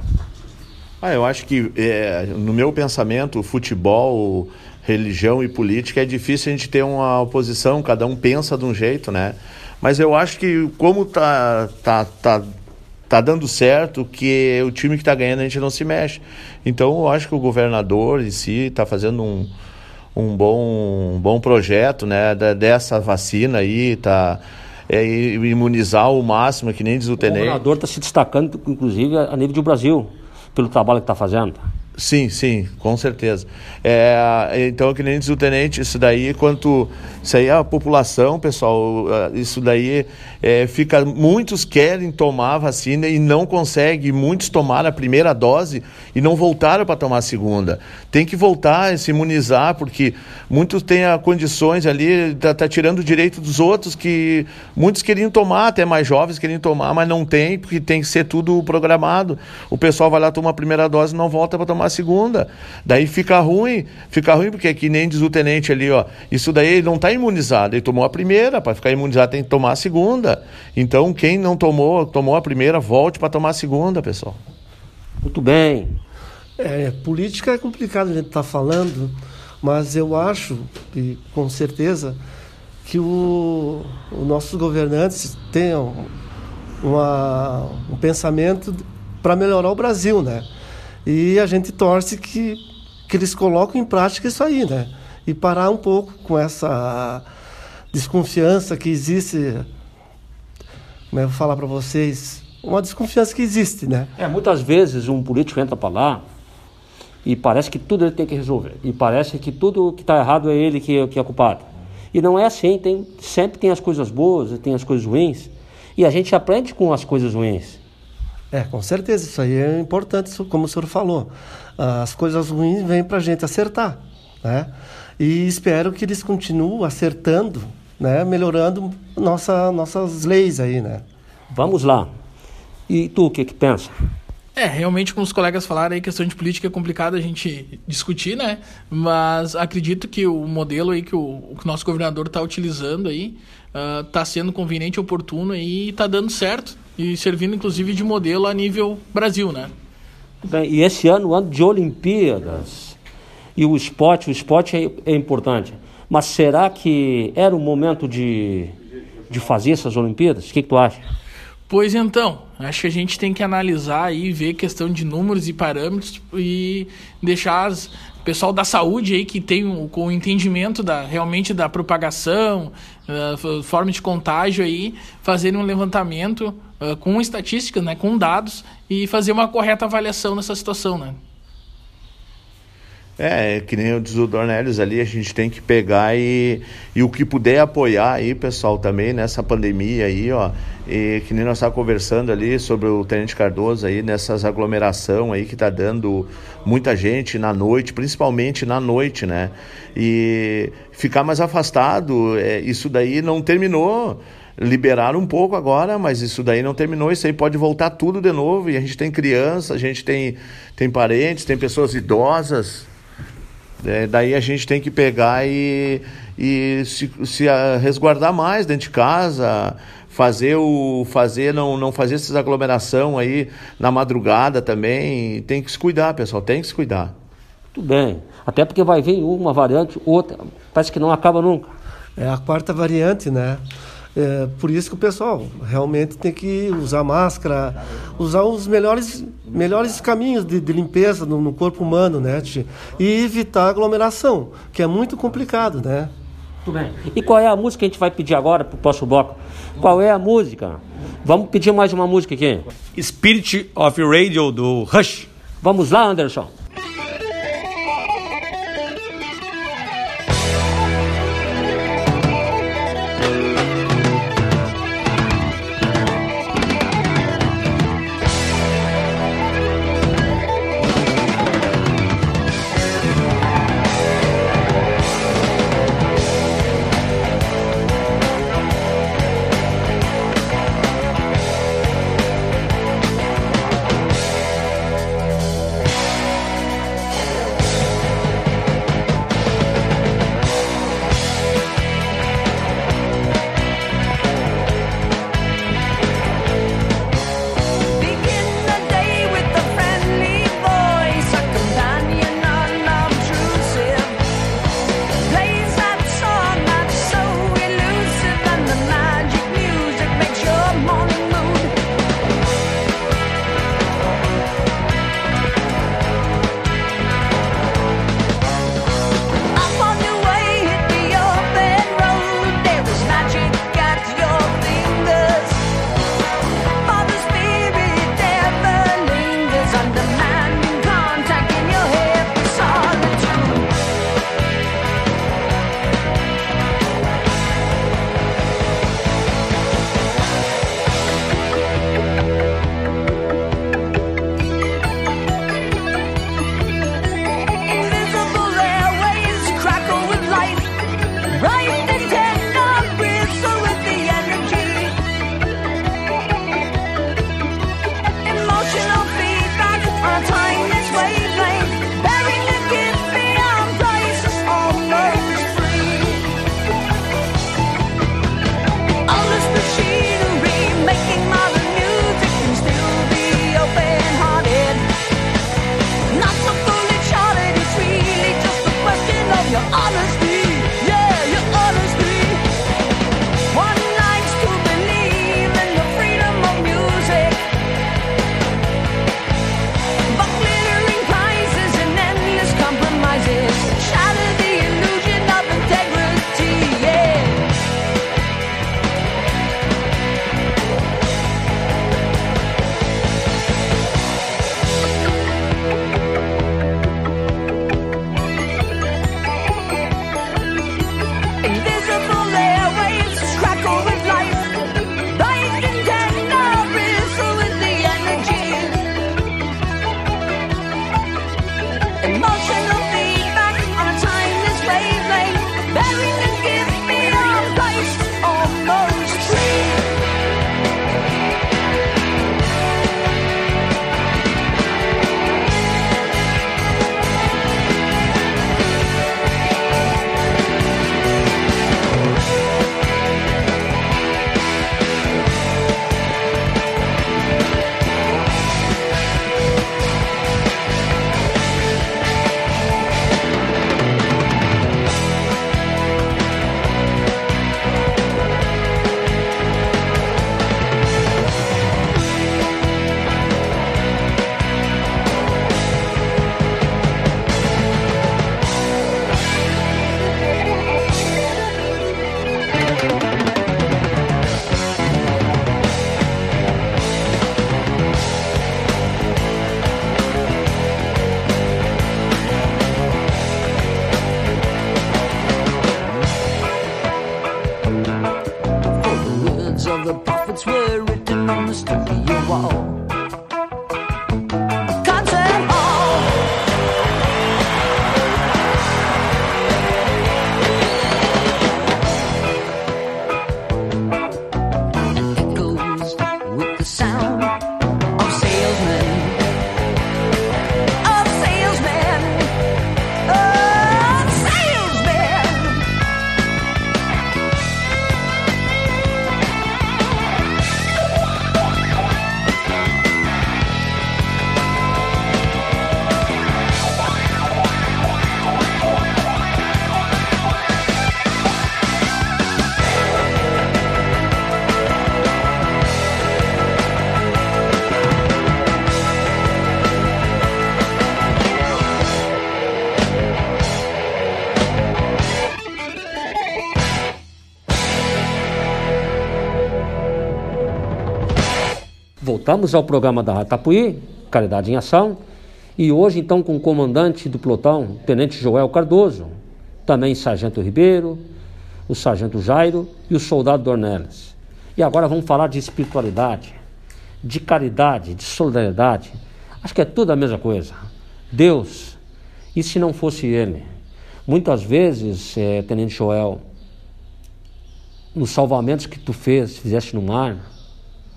Ah, eu acho que, é, no meu pensamento, futebol, religião e política é difícil a gente ter uma oposição, cada um pensa de um jeito, né? Mas eu acho que como tá, tá, tá, tá dando certo, que o time que está ganhando a gente não se mexe. Então eu acho que o governador em si está fazendo um, um, bom, um bom projeto né, dessa vacina aí, tá é, imunizar o máximo, que nem diz o Tenente. O governador está se destacando, inclusive, a nível do Brasil, pelo trabalho que está fazendo. Sim, sim, com certeza. É, então, que nem diz o tenente, isso daí, quanto. Isso aí é a população, pessoal, isso daí é, fica. Muitos querem tomar a vacina e não conseguem. Muitos tomaram a primeira dose e não voltaram para tomar a segunda. Tem que voltar a se imunizar, porque muitos têm condições ali, tá, tá tirando o direito dos outros, que muitos queriam tomar, até mais jovens queriam tomar, mas não tem, porque tem que ser tudo programado. O pessoal vai lá tomar a primeira dose e não volta para tomar a segunda. Daí fica ruim, fica ruim porque que nem diz o tenente ali, ó, isso daí ele não está imunizado, ele tomou a primeira, para ficar imunizado tem que tomar a segunda. Então quem não tomou, tomou a primeira, volte para tomar a segunda, pessoal. Muito bem. É, política é complicado a gente estar tá falando, mas eu acho, e com certeza, que o, os nossos governantes tenham uma, um pensamento para melhorar o Brasil, né? E a gente torce que, que eles coloquem em prática isso aí, né? E parar um pouco com essa desconfiança que existe. Como que eu vou falar para vocês? Uma desconfiança que existe, né? É, muitas vezes um político entra para lá e parece que tudo ele tem que resolver. E parece que tudo que está errado é ele que, que é culpado. E não é assim, tem, sempre tem as coisas boas, tem as coisas ruins. E a gente aprende com as coisas ruins. É, com certeza, isso aí é importante, como o senhor falou. As coisas ruins vêm para a gente acertar, né? E espero que eles continuem acertando, né? Melhorando nossa, nossas leis aí, né? Vamos lá. E tu, o que que pensa? É, realmente, como os colegas falaram aí, questão de política é complicado a gente discutir, né? Mas acredito que o modelo aí que o, que o nosso governador está utilizando aí está uh, sendo conveniente, oportuno e está dando certo e servindo inclusive de modelo a nível Brasil, né? Bem, e esse ano, ano de Olimpíadas, e o esporte, o esporte é, é importante. Mas será que era o momento de, de fazer essas Olimpíadas? O que, que tu acha? Pois então, acho que a gente tem que analisar e ver questão de números e parâmetros e deixar as, pessoal da saúde aí que tem o, o entendimento da, realmente da propagação, uh, forma de contágio aí, fazerem um levantamento uh, com estatísticas, né, com dados e fazer uma correta avaliação nessa situação, né? É, que nem diz o Dornelles ali, a gente tem que pegar e, e o que puder apoiar aí, pessoal, também nessa pandemia aí, ó. E que nem nós estávamos conversando ali sobre o Tenente Cardoso aí, nessas aglomeração aí que tá dando muita gente na noite, principalmente na noite, né? E ficar mais afastado, é, isso daí não terminou liberaram um pouco agora, mas isso daí não terminou, isso aí pode voltar tudo de novo, e a gente tem criança, a gente tem, tem parentes, tem pessoas idosas, é, daí a gente tem que pegar e, e se, se resguardar mais dentro de casa, fazer o fazer não não fazer essas aglomeração aí na madrugada também. Tem que se cuidar pessoal tem que se cuidar. Tudo bem. Até porque vai vir uma variante outra parece que não acaba nunca. É a quarta variante né é, por isso que o pessoal realmente tem que usar máscara, usar os melhores, melhores caminhos de, de limpeza no, no, corpo humano, né? E evitar aglomeração, que é muito complicado, né? Tudo bem. E qual é a música que a gente vai pedir agora para o próximo bloco? Qual é a música? Vamos pedir mais uma música aqui. Spirit of Radio do Rush. Vamos lá, Anderson. Voltamos ao programa da Ratapuí, Caridade em Ação, e hoje então com o comandante do pelotão, Tenente Joel Cardoso, também Sargento Ribeiro, o Sargento Jairo e o Soldado Dornelles. E agora vamos falar de espiritualidade, de caridade, de solidariedade. Acho que é tudo a mesma coisa. Deus, e se não fosse Ele? Muitas vezes, é, Tenente Joel, nos salvamentos que tu fez, fizeste no mar,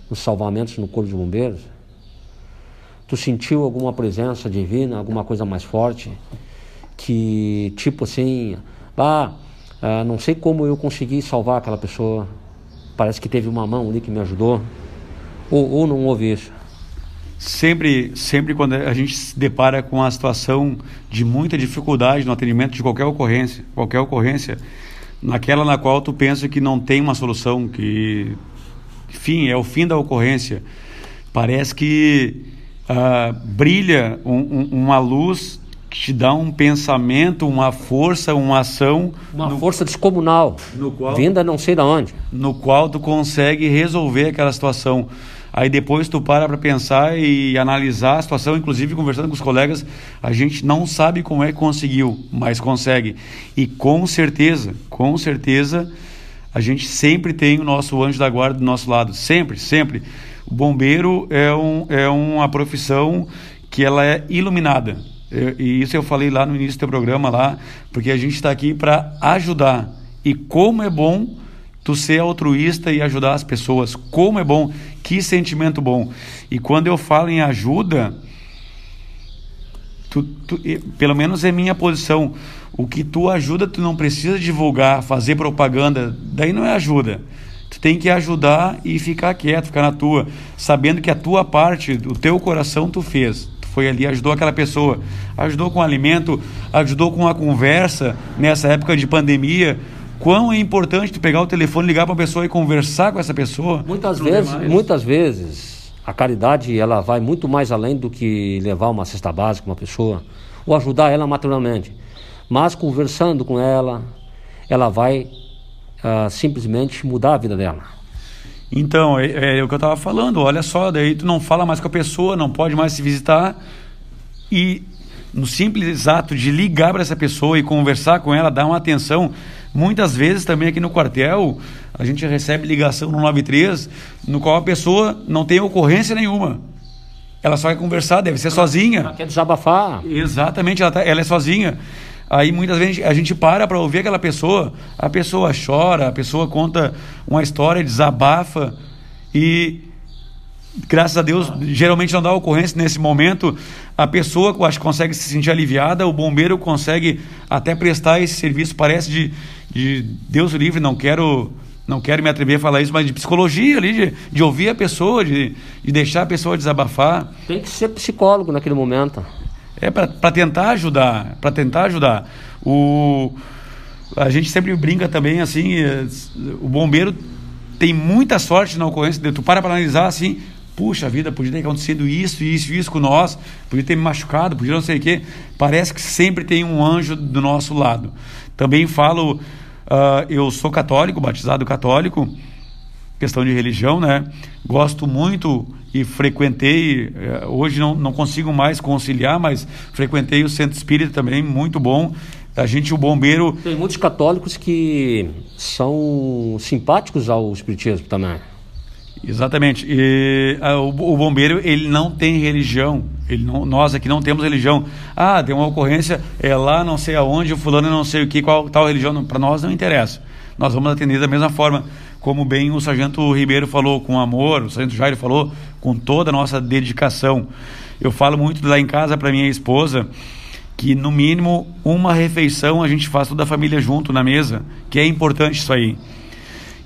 nos salvamentos no Corpo de Bombeiros, tu sentiu alguma presença divina, alguma coisa mais forte, que tipo assim, ah, não sei como eu consegui salvar aquela pessoa, parece que teve uma mão ali que me ajudou, ou, ou não houve isso? Sempre, sempre quando a gente se depara com a situação de muita dificuldade no atendimento de qualquer ocorrência, qualquer ocorrência, naquela na qual tu pensa que não tem uma solução, que, enfim, é o fim da ocorrência, parece que uh, brilha um, um, uma luz que te dá um pensamento, uma força, uma ação. Uma no, força descomunal, no qual, vinda não sei de onde. No qual tu consegue resolver aquela situação. Aí depois tu para para pensar e analisar a situação, inclusive conversando com os colegas, a gente não sabe como é que conseguiu, mas consegue. E com certeza, com certeza, a gente sempre tem o nosso anjo da guarda do nosso lado, sempre, sempre. O bombeiro é, um, é uma profissão que ela é iluminada. E isso eu falei lá no início do programa lá, porque a gente está aqui para ajudar. E como é bom tu ser altruísta e ajudar as pessoas. Como é bom, que sentimento bom. E quando eu falo em ajuda, tu, tu, pelo menos é minha posição. O que tu ajuda, tu não precisa divulgar, fazer propaganda, daí não é ajuda. Tu tem que ajudar e ficar quieto, ficar na tua, sabendo que a tua parte, o teu coração tu fez. Tu foi ali, ajudou aquela pessoa, ajudou com alimento, ajudou com a conversa nessa época de pandemia. Quão é importante tu pegar o telefone, ligar para uma pessoa e conversar com essa pessoa? Muitas vezes, muitas vezes a caridade ela vai muito mais além do que levar uma cesta básica uma pessoa ou ajudar ela materialmente. Mas conversando com ela, ela vai uh, simplesmente mudar a vida dela. Então, é, é o que eu estava falando. Olha só, daí tu não fala mais com a pessoa, não pode mais se visitar e no simples ato de ligar para essa pessoa e conversar com ela, dar uma atenção. Muitas vezes também aqui no quartel a gente recebe ligação no 93 no qual a pessoa não tem ocorrência nenhuma. Ela só quer conversar, deve ser sozinha. Ela quer desabafar. Exatamente, ela, tá, ela é sozinha. Aí muitas vezes a gente para para ouvir aquela pessoa, a pessoa chora, a pessoa conta uma história, desabafa e graças a Deus geralmente não dá ocorrência nesse momento. A pessoa acho que consegue se sentir aliviada, o bombeiro consegue até prestar esse serviço, parece de, de Deus livre, não quero não quero me atrever a falar isso, mas de psicologia ali, de, de ouvir a pessoa, de, de deixar a pessoa desabafar. Tem que ser psicólogo naquele momento. É para tentar ajudar, para tentar ajudar. O, a gente sempre brinca também assim, é, o bombeiro tem muita sorte na ocorrência, tu para para analisar assim, puxa vida, podia ter acontecido isso, isso, isso com nós, podia ter me machucado, podia não sei o quê. Parece que sempre tem um anjo do nosso lado. Também falo, uh, eu sou católico, batizado católico, questão de religião, né? Gosto muito e frequentei, eh, hoje não, não consigo mais conciliar, mas frequentei o centro espírita também, muito bom. A gente, o bombeiro. Tem muitos católicos que são simpáticos ao espiritismo também. Exatamente. E, a, o, o, bombeiro ele não tem religião. Ele não, nós aqui não temos religião. Ah, tem uma ocorrência é lá não sei aonde, o fulano não sei o que, qual tal religião. Para nós não interessa. Nós vamos atender da mesma forma como bem o sargento Ribeiro falou, com amor, o sargento Jairo falou, com toda a nossa dedicação. Eu falo muito lá em casa para minha esposa que no mínimo uma refeição a gente faz toda a família junto na mesa, que é importante isso aí.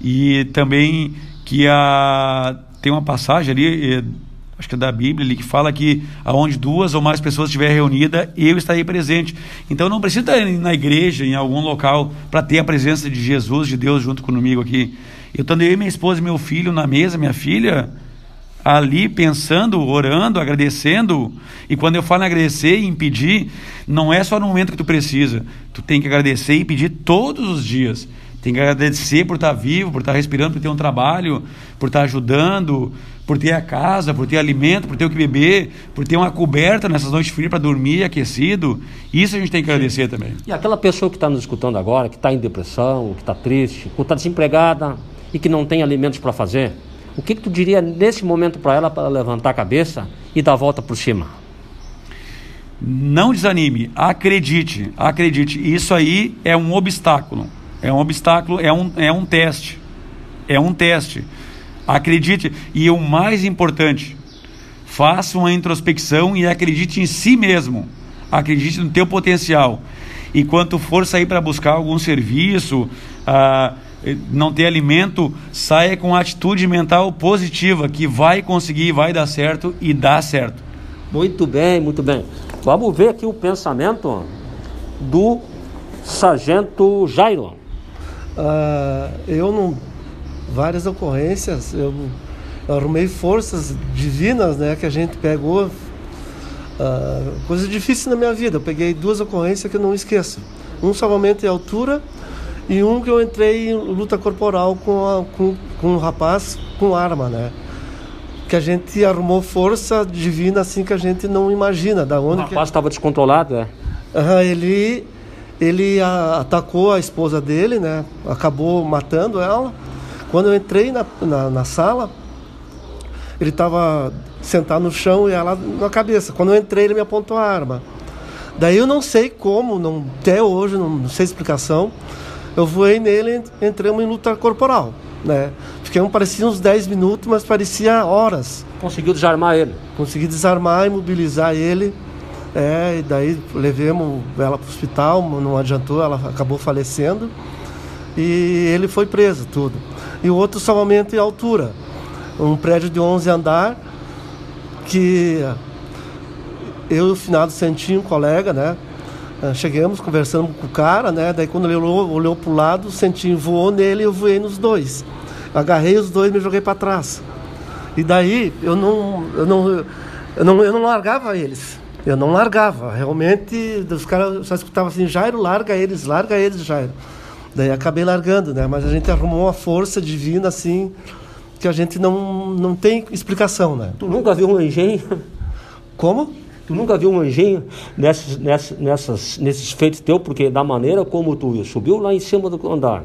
E também que a tem uma passagem ali, eh, acho que é da Bíblia, ali, que fala que aonde duas ou mais pessoas estiverem reunidas, eu estarei presente. Então não precisa estar na igreja, em algum local, para ter a presença de Jesus, de Deus junto comigo aqui. Eu estando eu, minha esposa e meu filho na mesa, minha filha, ali pensando, orando, agradecendo. E quando eu falo em agradecer e em pedir, não é só no momento que tu precisa. Tu tem que agradecer e pedir todos os dias. Tem que agradecer por estar vivo, por estar respirando, por ter um trabalho, por estar ajudando, por ter a casa, por ter alimento, por ter o que beber, por ter uma coberta nessas noites frias para dormir aquecido. Isso a gente tem que agradecer também. E aquela pessoa que está nos escutando agora, que está em depressão, que está triste, que está desempregada e que não tem alimentos para fazer, o que, que tu diria nesse momento para ela para levantar a cabeça e dar a volta por cima? Não desanime, acredite, acredite. Isso aí é um obstáculo. É um obstáculo, é um, é um teste. É um teste. Acredite. E o mais importante, faça uma introspecção e acredite em si mesmo. Acredite no teu potencial. E quando for sair para buscar algum serviço, ah, não ter alimento, saia com atitude mental positiva, que vai conseguir, vai dar certo e dá certo. Muito bem, muito bem. Vamos ver aqui o pensamento do sargento Jairo. Uh, eu não. Várias ocorrências, eu, eu, arrumei forças divinas, né? Que a gente pegou. Uh, coisa difícil na minha vida. Eu peguei duas ocorrências que eu não esqueço. Um salvamento em altura e um que eu entrei em luta corporal com, a, com, com um rapaz com arma, né? Que a gente arrumou força divina assim que a gente não imagina. Da onde o rapaz estava que... descontrolado, é? Uhum, ele ele a, atacou a esposa dele, né? Acabou matando ela. Quando eu entrei na, na, na sala, ele estava sentado no chão e ela na cabeça. Quando eu entrei, ele me apontou a arma. Daí eu não sei como, não, até hoje não, não sei explicação. Eu voei nele e entramos em luta corporal. Né? Fiquei, parecia uns 10 minutos, mas parecia horas. Conseguiu desarmar ele? Consegui desarmar, imobilizar ele. É, e daí levemos ela para o hospital, não adiantou, ela acabou falecendo. E ele foi preso, tudo. E o outro salvamento em altura. Um prédio de 11 andar, que eu e o finado Santinho, um colega, né? Ah, chegamos, conversando com o cara, né? Daí quando ele olhou, olhou pro lado, o Santinho voou nele e eu voei nos dois. Agarrei os dois e me joguei para trás. E daí eu não, eu não, eu não, eu não largava eles. Eu não largava. Realmente, os caras só escutavam assim, Jairo, larga eles, larga eles, Jairo. Daí acabei largando, né? Mas a gente arrumou uma força divina, assim, que a gente não, não tem explicação, né? Tu nunca viu um engenho? Como? Tu nunca viu um anjinho nessas, nessas, nessas, nesses feitos teus, porque da maneira como tu subiu lá em cima do andar.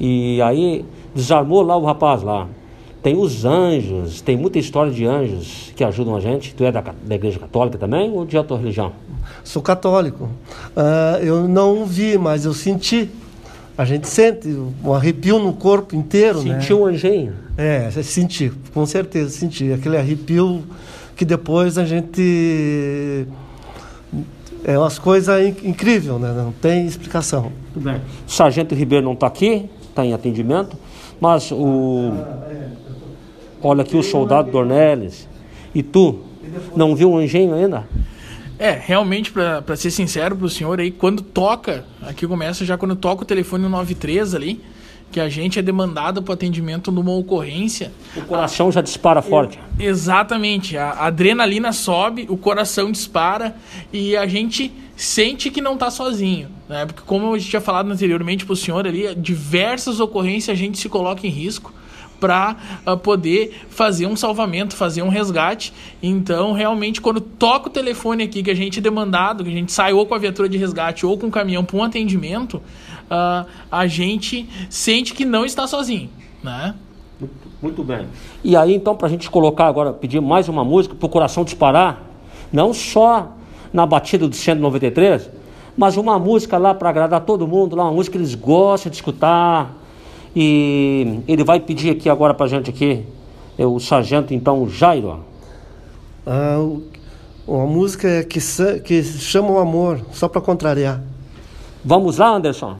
E aí desarmou lá o rapaz lá. Tem os anjos, tem muita história de anjos que ajudam a gente. Tu é da, da igreja católica também ou de outra religião? Sou católico. Uh, eu não vi, mas eu senti. A gente sente um arrepio no corpo inteiro, né? Sentiu né? um anjinho? É, senti, com certeza senti. Aquele arrepio que depois a gente é umas coisas incríveis, né? Não tem explicação. Tudo bem. O Sargento Ribeiro não está aqui, está em atendimento, mas o Olha aqui o soldado Dornelles. E tu, não viu um anjinho ainda? É, realmente, para ser sincero pro senhor aí, quando toca, aqui começa já quando toca o telefone 93 ali, que a gente é demandado para atendimento numa ocorrência. O coração já dispara forte. Exatamente. A adrenalina sobe, o coração dispara e a gente sente que não está sozinho. Né? Porque, como eu tinha falado anteriormente para o senhor ali, diversas ocorrências a gente se coloca em risco para uh, ah, poder fazer um salvamento, fazer um resgate. Então, realmente, quando toca o telefone aqui, que a gente é demandado, que a gente sai ou com a viatura de resgate ou com o caminhão para um atendimento, uh, a gente sente que não está sozinho, né? Muito, muito bem. E aí, então, para a gente colocar agora, pedir mais uma música para o coração disparar, não só na batida do 193, mas uma música lá para agradar todo mundo, lá uma música que eles gostam de escutar, e ele vai pedir aqui agora para a gente aqui, é o sargento então Jairo. Ah, uma música que, que chama o amor, só para contrariar. Vamos lá, Anderson?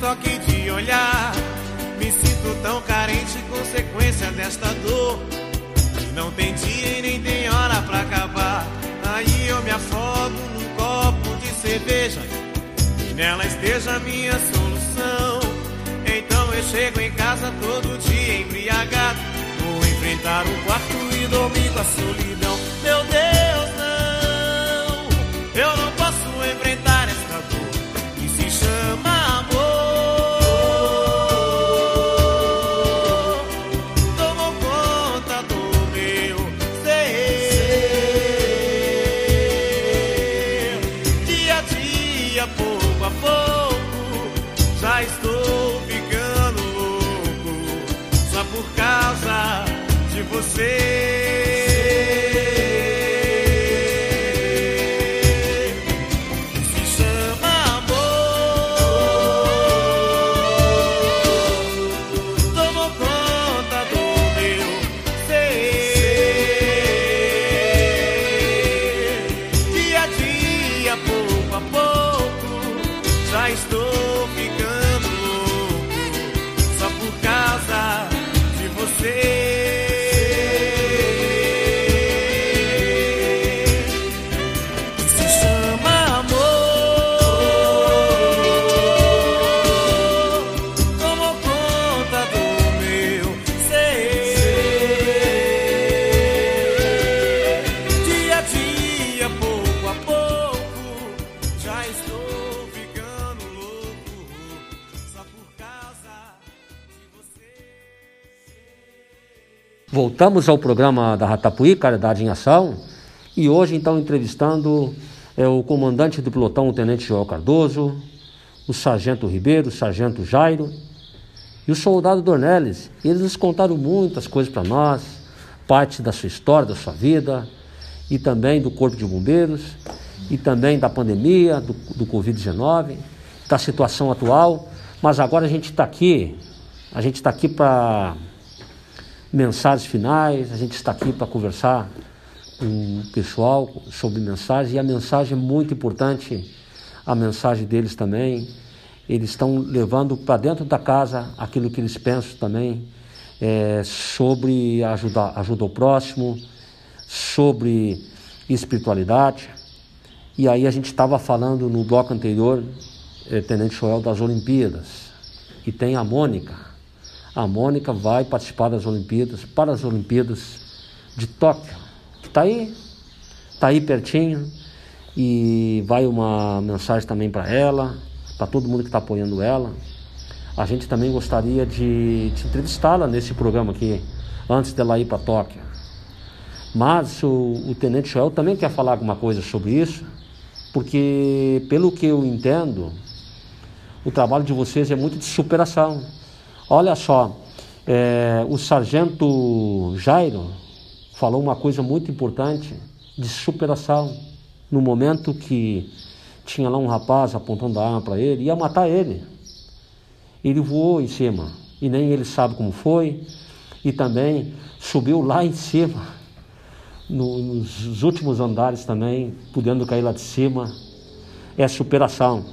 Toque de olhar. Me sinto tão carente, consequência desta dor. E não tem dia e nem tem hora pra acabar. Aí eu me afogo num copo de cerveja. E nela esteja a minha solução. Então eu chego em casa todo dia embriagado. Vou enfrentar o quarto e dormir com a solidão. Meu Deus, não. Eu não posso enfrentar Voltamos ao programa da Ratapuí, Caridade em Ação, e hoje então entrevistando é, o comandante do pelotão, o Tenente Joel Cardoso, o Sargento Ribeiro, o Sargento Jairo e o soldado Dornelles. Eles nos contaram muitas coisas para nós, parte da sua história, da sua vida, e também do Corpo de Bombeiros, e também da pandemia, do, do Covid-19, da situação atual. Mas agora a gente está aqui, a gente está aqui para mensagens finais, a gente está aqui para conversar com o pessoal sobre mensagens, e a mensagem é muito importante, a mensagem deles também. Eles estão levando para dentro da casa aquilo que eles pensam também é, sobre ajudar, ajuda ao próximo, sobre espiritualidade. E aí a gente estava falando no bloco anterior, eh, Tenente Joel, das Olimpíadas. E tem a Mônica. A Mônica vai participar das Olimpíadas, para as Olimpíadas de Tóquio, que está aí, está aí pertinho. E vai uma mensagem também para ela, para todo mundo que está apoiando ela. A gente também gostaria de, de entrevistá-la nesse programa aqui, antes dela ir para Tóquio. Mas o, o Tenente Joel também quer falar alguma coisa sobre isso, porque, pelo que eu entendo, o trabalho de vocês é muito de superação. Olha só, é, o sargento Jairo falou uma coisa muito importante de superação. No momento que tinha lá um rapaz apontando a arma para ele, ia matar ele. Ele voou em cima e nem ele sabe como foi, e também subiu lá em cima, no, nos últimos andares também, podendo cair lá de cima. É superação.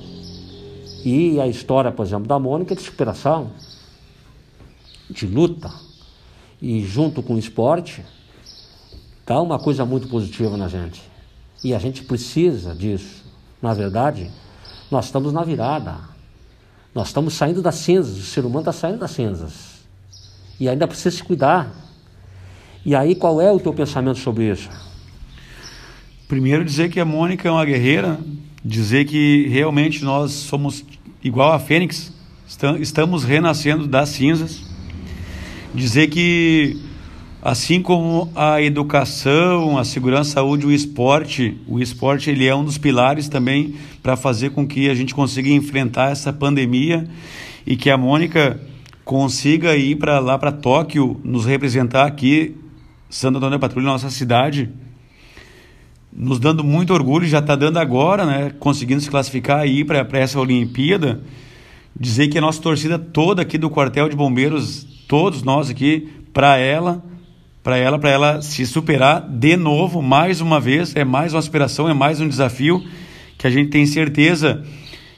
E a história, por exemplo, da Mônica é de superação, de luta, e junto com o esporte, dá uma coisa muito positiva na gente. E a gente precisa disso. Na verdade, nós estamos na virada. Nós estamos saindo das cinzas, o ser humano está saindo das cinzas. E ainda precisa se cuidar. E aí, qual é o teu pensamento sobre isso? Primeiro, dizer que a Mônica é uma guerreira, dizer que realmente nós somos igual a Fênix, estamos renascendo das cinzas, dizer que assim como a educação, a segurança, a saúde, o esporte, o esporte ele é um dos pilares também para fazer com que a gente consiga enfrentar essa pandemia e que a Mônica consiga ir para lá para Tóquio nos representar aqui Santo Antônio da Patrulha, nossa cidade, nos dando muito orgulho, já está dando agora, né, conseguindo se classificar aí para essa Olimpíada, dizer que a nossa torcida toda aqui do quartel de bombeiros, todos nós aqui, para ela, para ela, para ela se superar de novo, mais uma vez, é mais uma aspiração, é mais um desafio que a gente tem certeza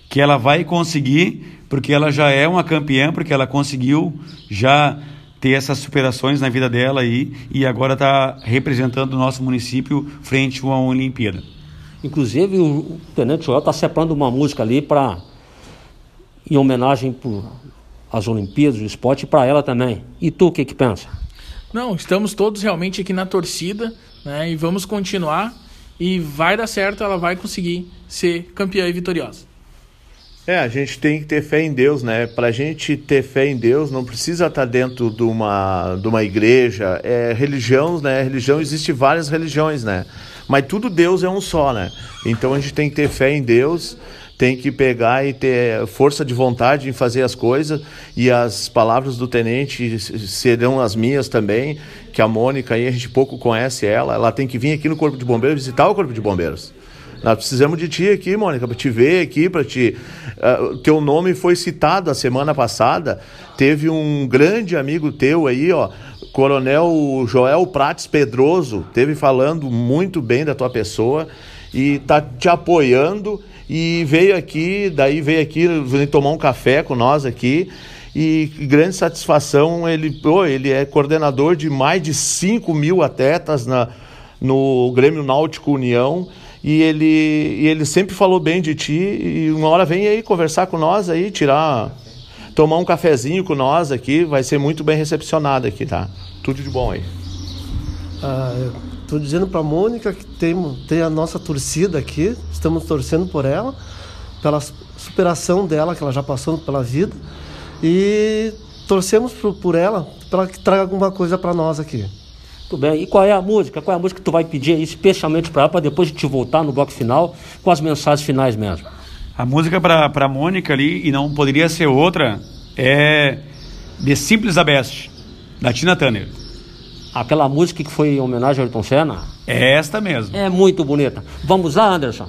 que ela vai conseguir, porque ela já é uma campeã, porque ela conseguiu já ter essas superações na vida dela aí e agora está representando o nosso município frente a uma Olimpíada. Inclusive o Tenente Joel está separando uma música ali para em homenagem às Olimpíadas, o esporte para ela também. E tu o que que pensa? Não, estamos todos realmente aqui na torcida, né? E vamos continuar e vai dar certo, ela vai conseguir ser campeã e vitoriosa. É, a gente tem que ter fé em Deus, né? Para a gente ter fé em Deus, não precisa estar tá dentro de uma, de uma igreja. É religião, né? Religião existe várias religiões, né? Mas tudo Deus é um só, né? Então a gente tem que ter fé em Deus, tem que pegar e ter força de vontade em fazer as coisas. E as palavras do tenente serão as minhas também, que a Mônica aí a gente pouco conhece ela. Ela tem que vir aqui no Corpo de Bombeiros visitar o Corpo de Bombeiros. Nós precisamos de ti aqui, Mônica, para te ver aqui, para te. Uh, teu nome foi citado a semana passada. Teve um grande amigo teu aí, ó, Coronel Joel Prates Pedroso, teve falando muito bem da tua pessoa e tá te apoiando e veio aqui, daí veio aqui tomar um café com nós aqui e grande satisfação ele, oh, ele é coordenador de mais de 5 mil atletas na, no Grêmio Náutico União e ele, e ele sempre falou bem de ti e uma hora vem aí conversar com nós aí, tirar, tomar um cafezinho com nós aqui, vai ser muito bem recepcionado aqui, tá? Tudo de bom aí. Ah, Estou dizendo para a Mônica que tem, tem a nossa torcida aqui, estamos torcendo por ela, pela superação dela, que ela já passou pela vida, e torcemos por, por ela para que traga alguma coisa para nós aqui. Tudo bem. E qual é a música? Qual é a música que tu vai pedir aí especialmente para ela, para depois de te voltar no bloco final com as mensagens finais mesmo? A música para a Mônica ali, e não poderia ser outra, é The Simples da Best, da Tina Turner. Aquela música que foi em homenagem ao Ayrton Senna? É esta mesmo. É muito bonita. Vamos lá, Anderson?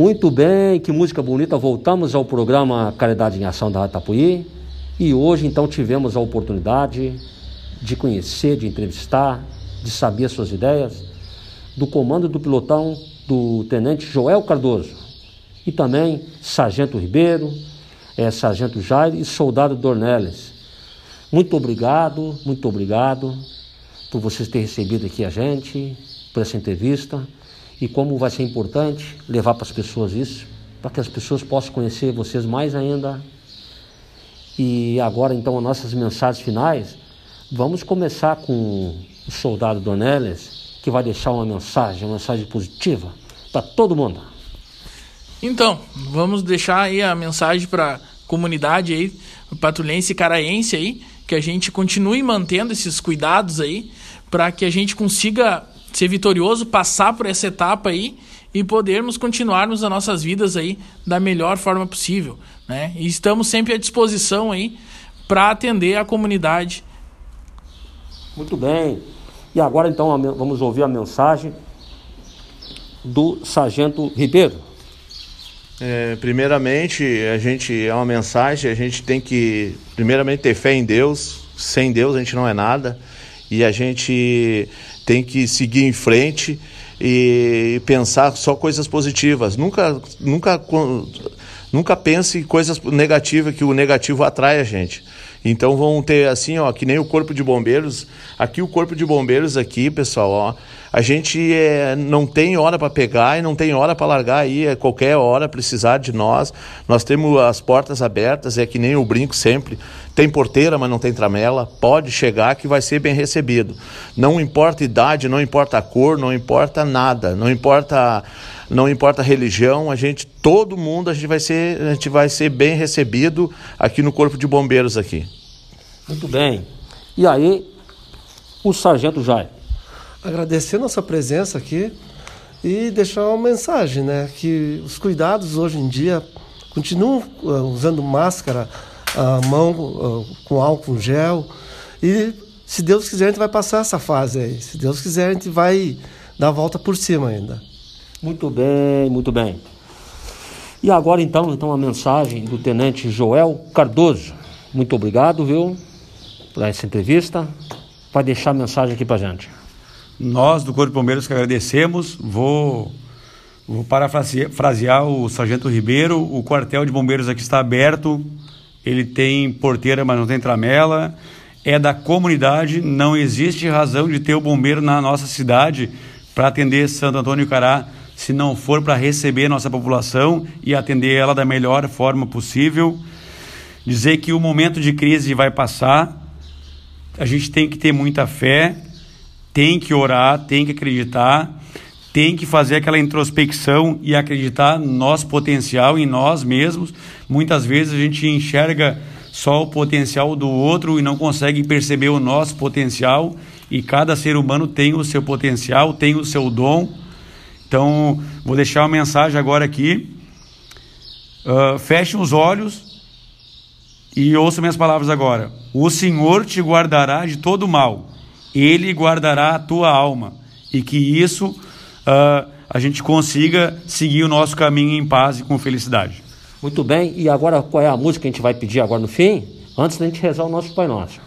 Muito bem, que música bonita. Voltamos ao programa Caridade em Ação da Atapuí. E hoje, então, tivemos a oportunidade de conhecer, de entrevistar, de saber suas ideias, do comando do pilotão do Tenente Joel Cardoso. E também Sargento Ribeiro, é, Sargento Jair e Soldado Dornelles. Muito obrigado, muito obrigado por vocês terem recebido aqui a gente, por essa entrevista e como vai ser importante levar para as pessoas isso, para que as pessoas possam conhecer vocês mais ainda. E agora, então, as nossas mensagens finais. Vamos começar com o soldado Donelis, que vai deixar uma mensagem, uma mensagem positiva para todo mundo. Então, vamos deixar aí a mensagem para a comunidade aí, patrulhense e caraense aí, que a gente continue mantendo esses cuidados aí, para que a gente consiga ser vitorioso, passar por essa etapa aí e podermos continuarmos as nossas vidas aí da melhor forma possível, né? E estamos sempre à disposição aí para atender a comunidade. Muito bem. E agora então vamos ouvir a mensagem do Sargento Ribeiro. É, primeiramente, a gente é uma mensagem, a gente tem que primeiramente ter fé em Deus. Sem Deus a gente não é nada. E a gente tem que seguir em frente e pensar só coisas positivas. Nunca, nunca, nunca pense em coisas negativas, que o negativo atrai a gente. Então vão ter assim, ó, que nem o corpo de bombeiros. Aqui o corpo de bombeiros aqui, pessoal, ó, a gente é, não tem hora para pegar e não tem hora para largar aí. É qualquer hora precisar de nós. Nós temos as portas abertas, é que nem o brinco sempre. Tem porteira, mas não tem tramela. Pode chegar que vai ser bem recebido. Não importa idade, não importa cor, não importa nada, não importa não importa a religião, a gente todo mundo a gente vai ser a gente vai ser bem recebido aqui no corpo de bombeiros aqui. Muito bem. E aí o sargento Jair agradecer nossa presença aqui e deixar uma mensagem, né? Que os cuidados hoje em dia continuam uh, usando máscara, a mão uh, com álcool gel e se Deus quiser a gente vai passar essa fase aí. Se Deus quiser a gente vai dar a volta por cima ainda. Muito bem, muito bem. E agora então, então a mensagem do Tenente Joel Cardoso. Muito obrigado, viu, por essa entrevista. Vai deixar a mensagem aqui para gente. Nós do Corpo de Bombeiros que agradecemos. Vou, vou parafrasear o Sargento Ribeiro. O quartel de bombeiros aqui está aberto. Ele tem porteira, mas não tem tramela. É da comunidade. Não existe razão de ter o bombeiro na nossa cidade para atender Santo Antônio Cará se não for para receber nossa população e atender ela da melhor forma possível. Dizer que o momento de crise vai passar, a gente tem que ter muita fé, tem que orar, tem que acreditar, tem que fazer aquela introspecção e acreditar no nosso potencial, em nós mesmos. Muitas vezes a gente enxerga só o potencial do outro e não consegue perceber o nosso potencial. E cada ser humano tem o seu potencial, tem o seu dom. Então, vou deixar uma mensagem agora aqui. Uh, feche os olhos e ouça minhas palavras agora. O Senhor te guardará de todo mal, Ele guardará a tua alma, e que isso uh, a gente consiga seguir o nosso caminho em paz e com felicidade. Muito bem, e agora qual é a música que a gente vai pedir agora no fim? Antes da gente rezar o nosso Pai Nosso.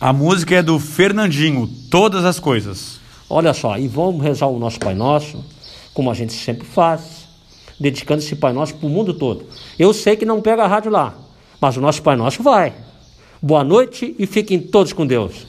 A música é do Fernandinho, Todas as Coisas. Olha só, e vamos rezar o nosso Pai Nosso como a gente sempre faz, dedicando esse Pai Nosso para o mundo todo. Eu sei que não pega a rádio lá, mas o nosso Pai Nosso vai. Boa noite e fiquem todos com Deus.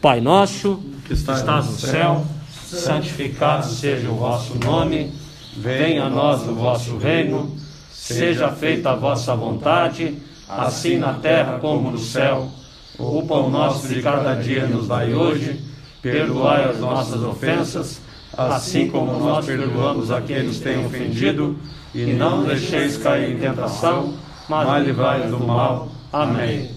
Pai nosso, que estás no céu, santificado seja o vosso nome, venha a nós o vosso reino, seja feita a vossa vontade, assim na terra como no céu. O pão nosso de cada dia nos dai hoje, perdoai as nossas ofensas, assim como nós perdoamos a quem nos tem ofendido, e não deixeis cair em tentação, mas livrai-nos do mal. Amém.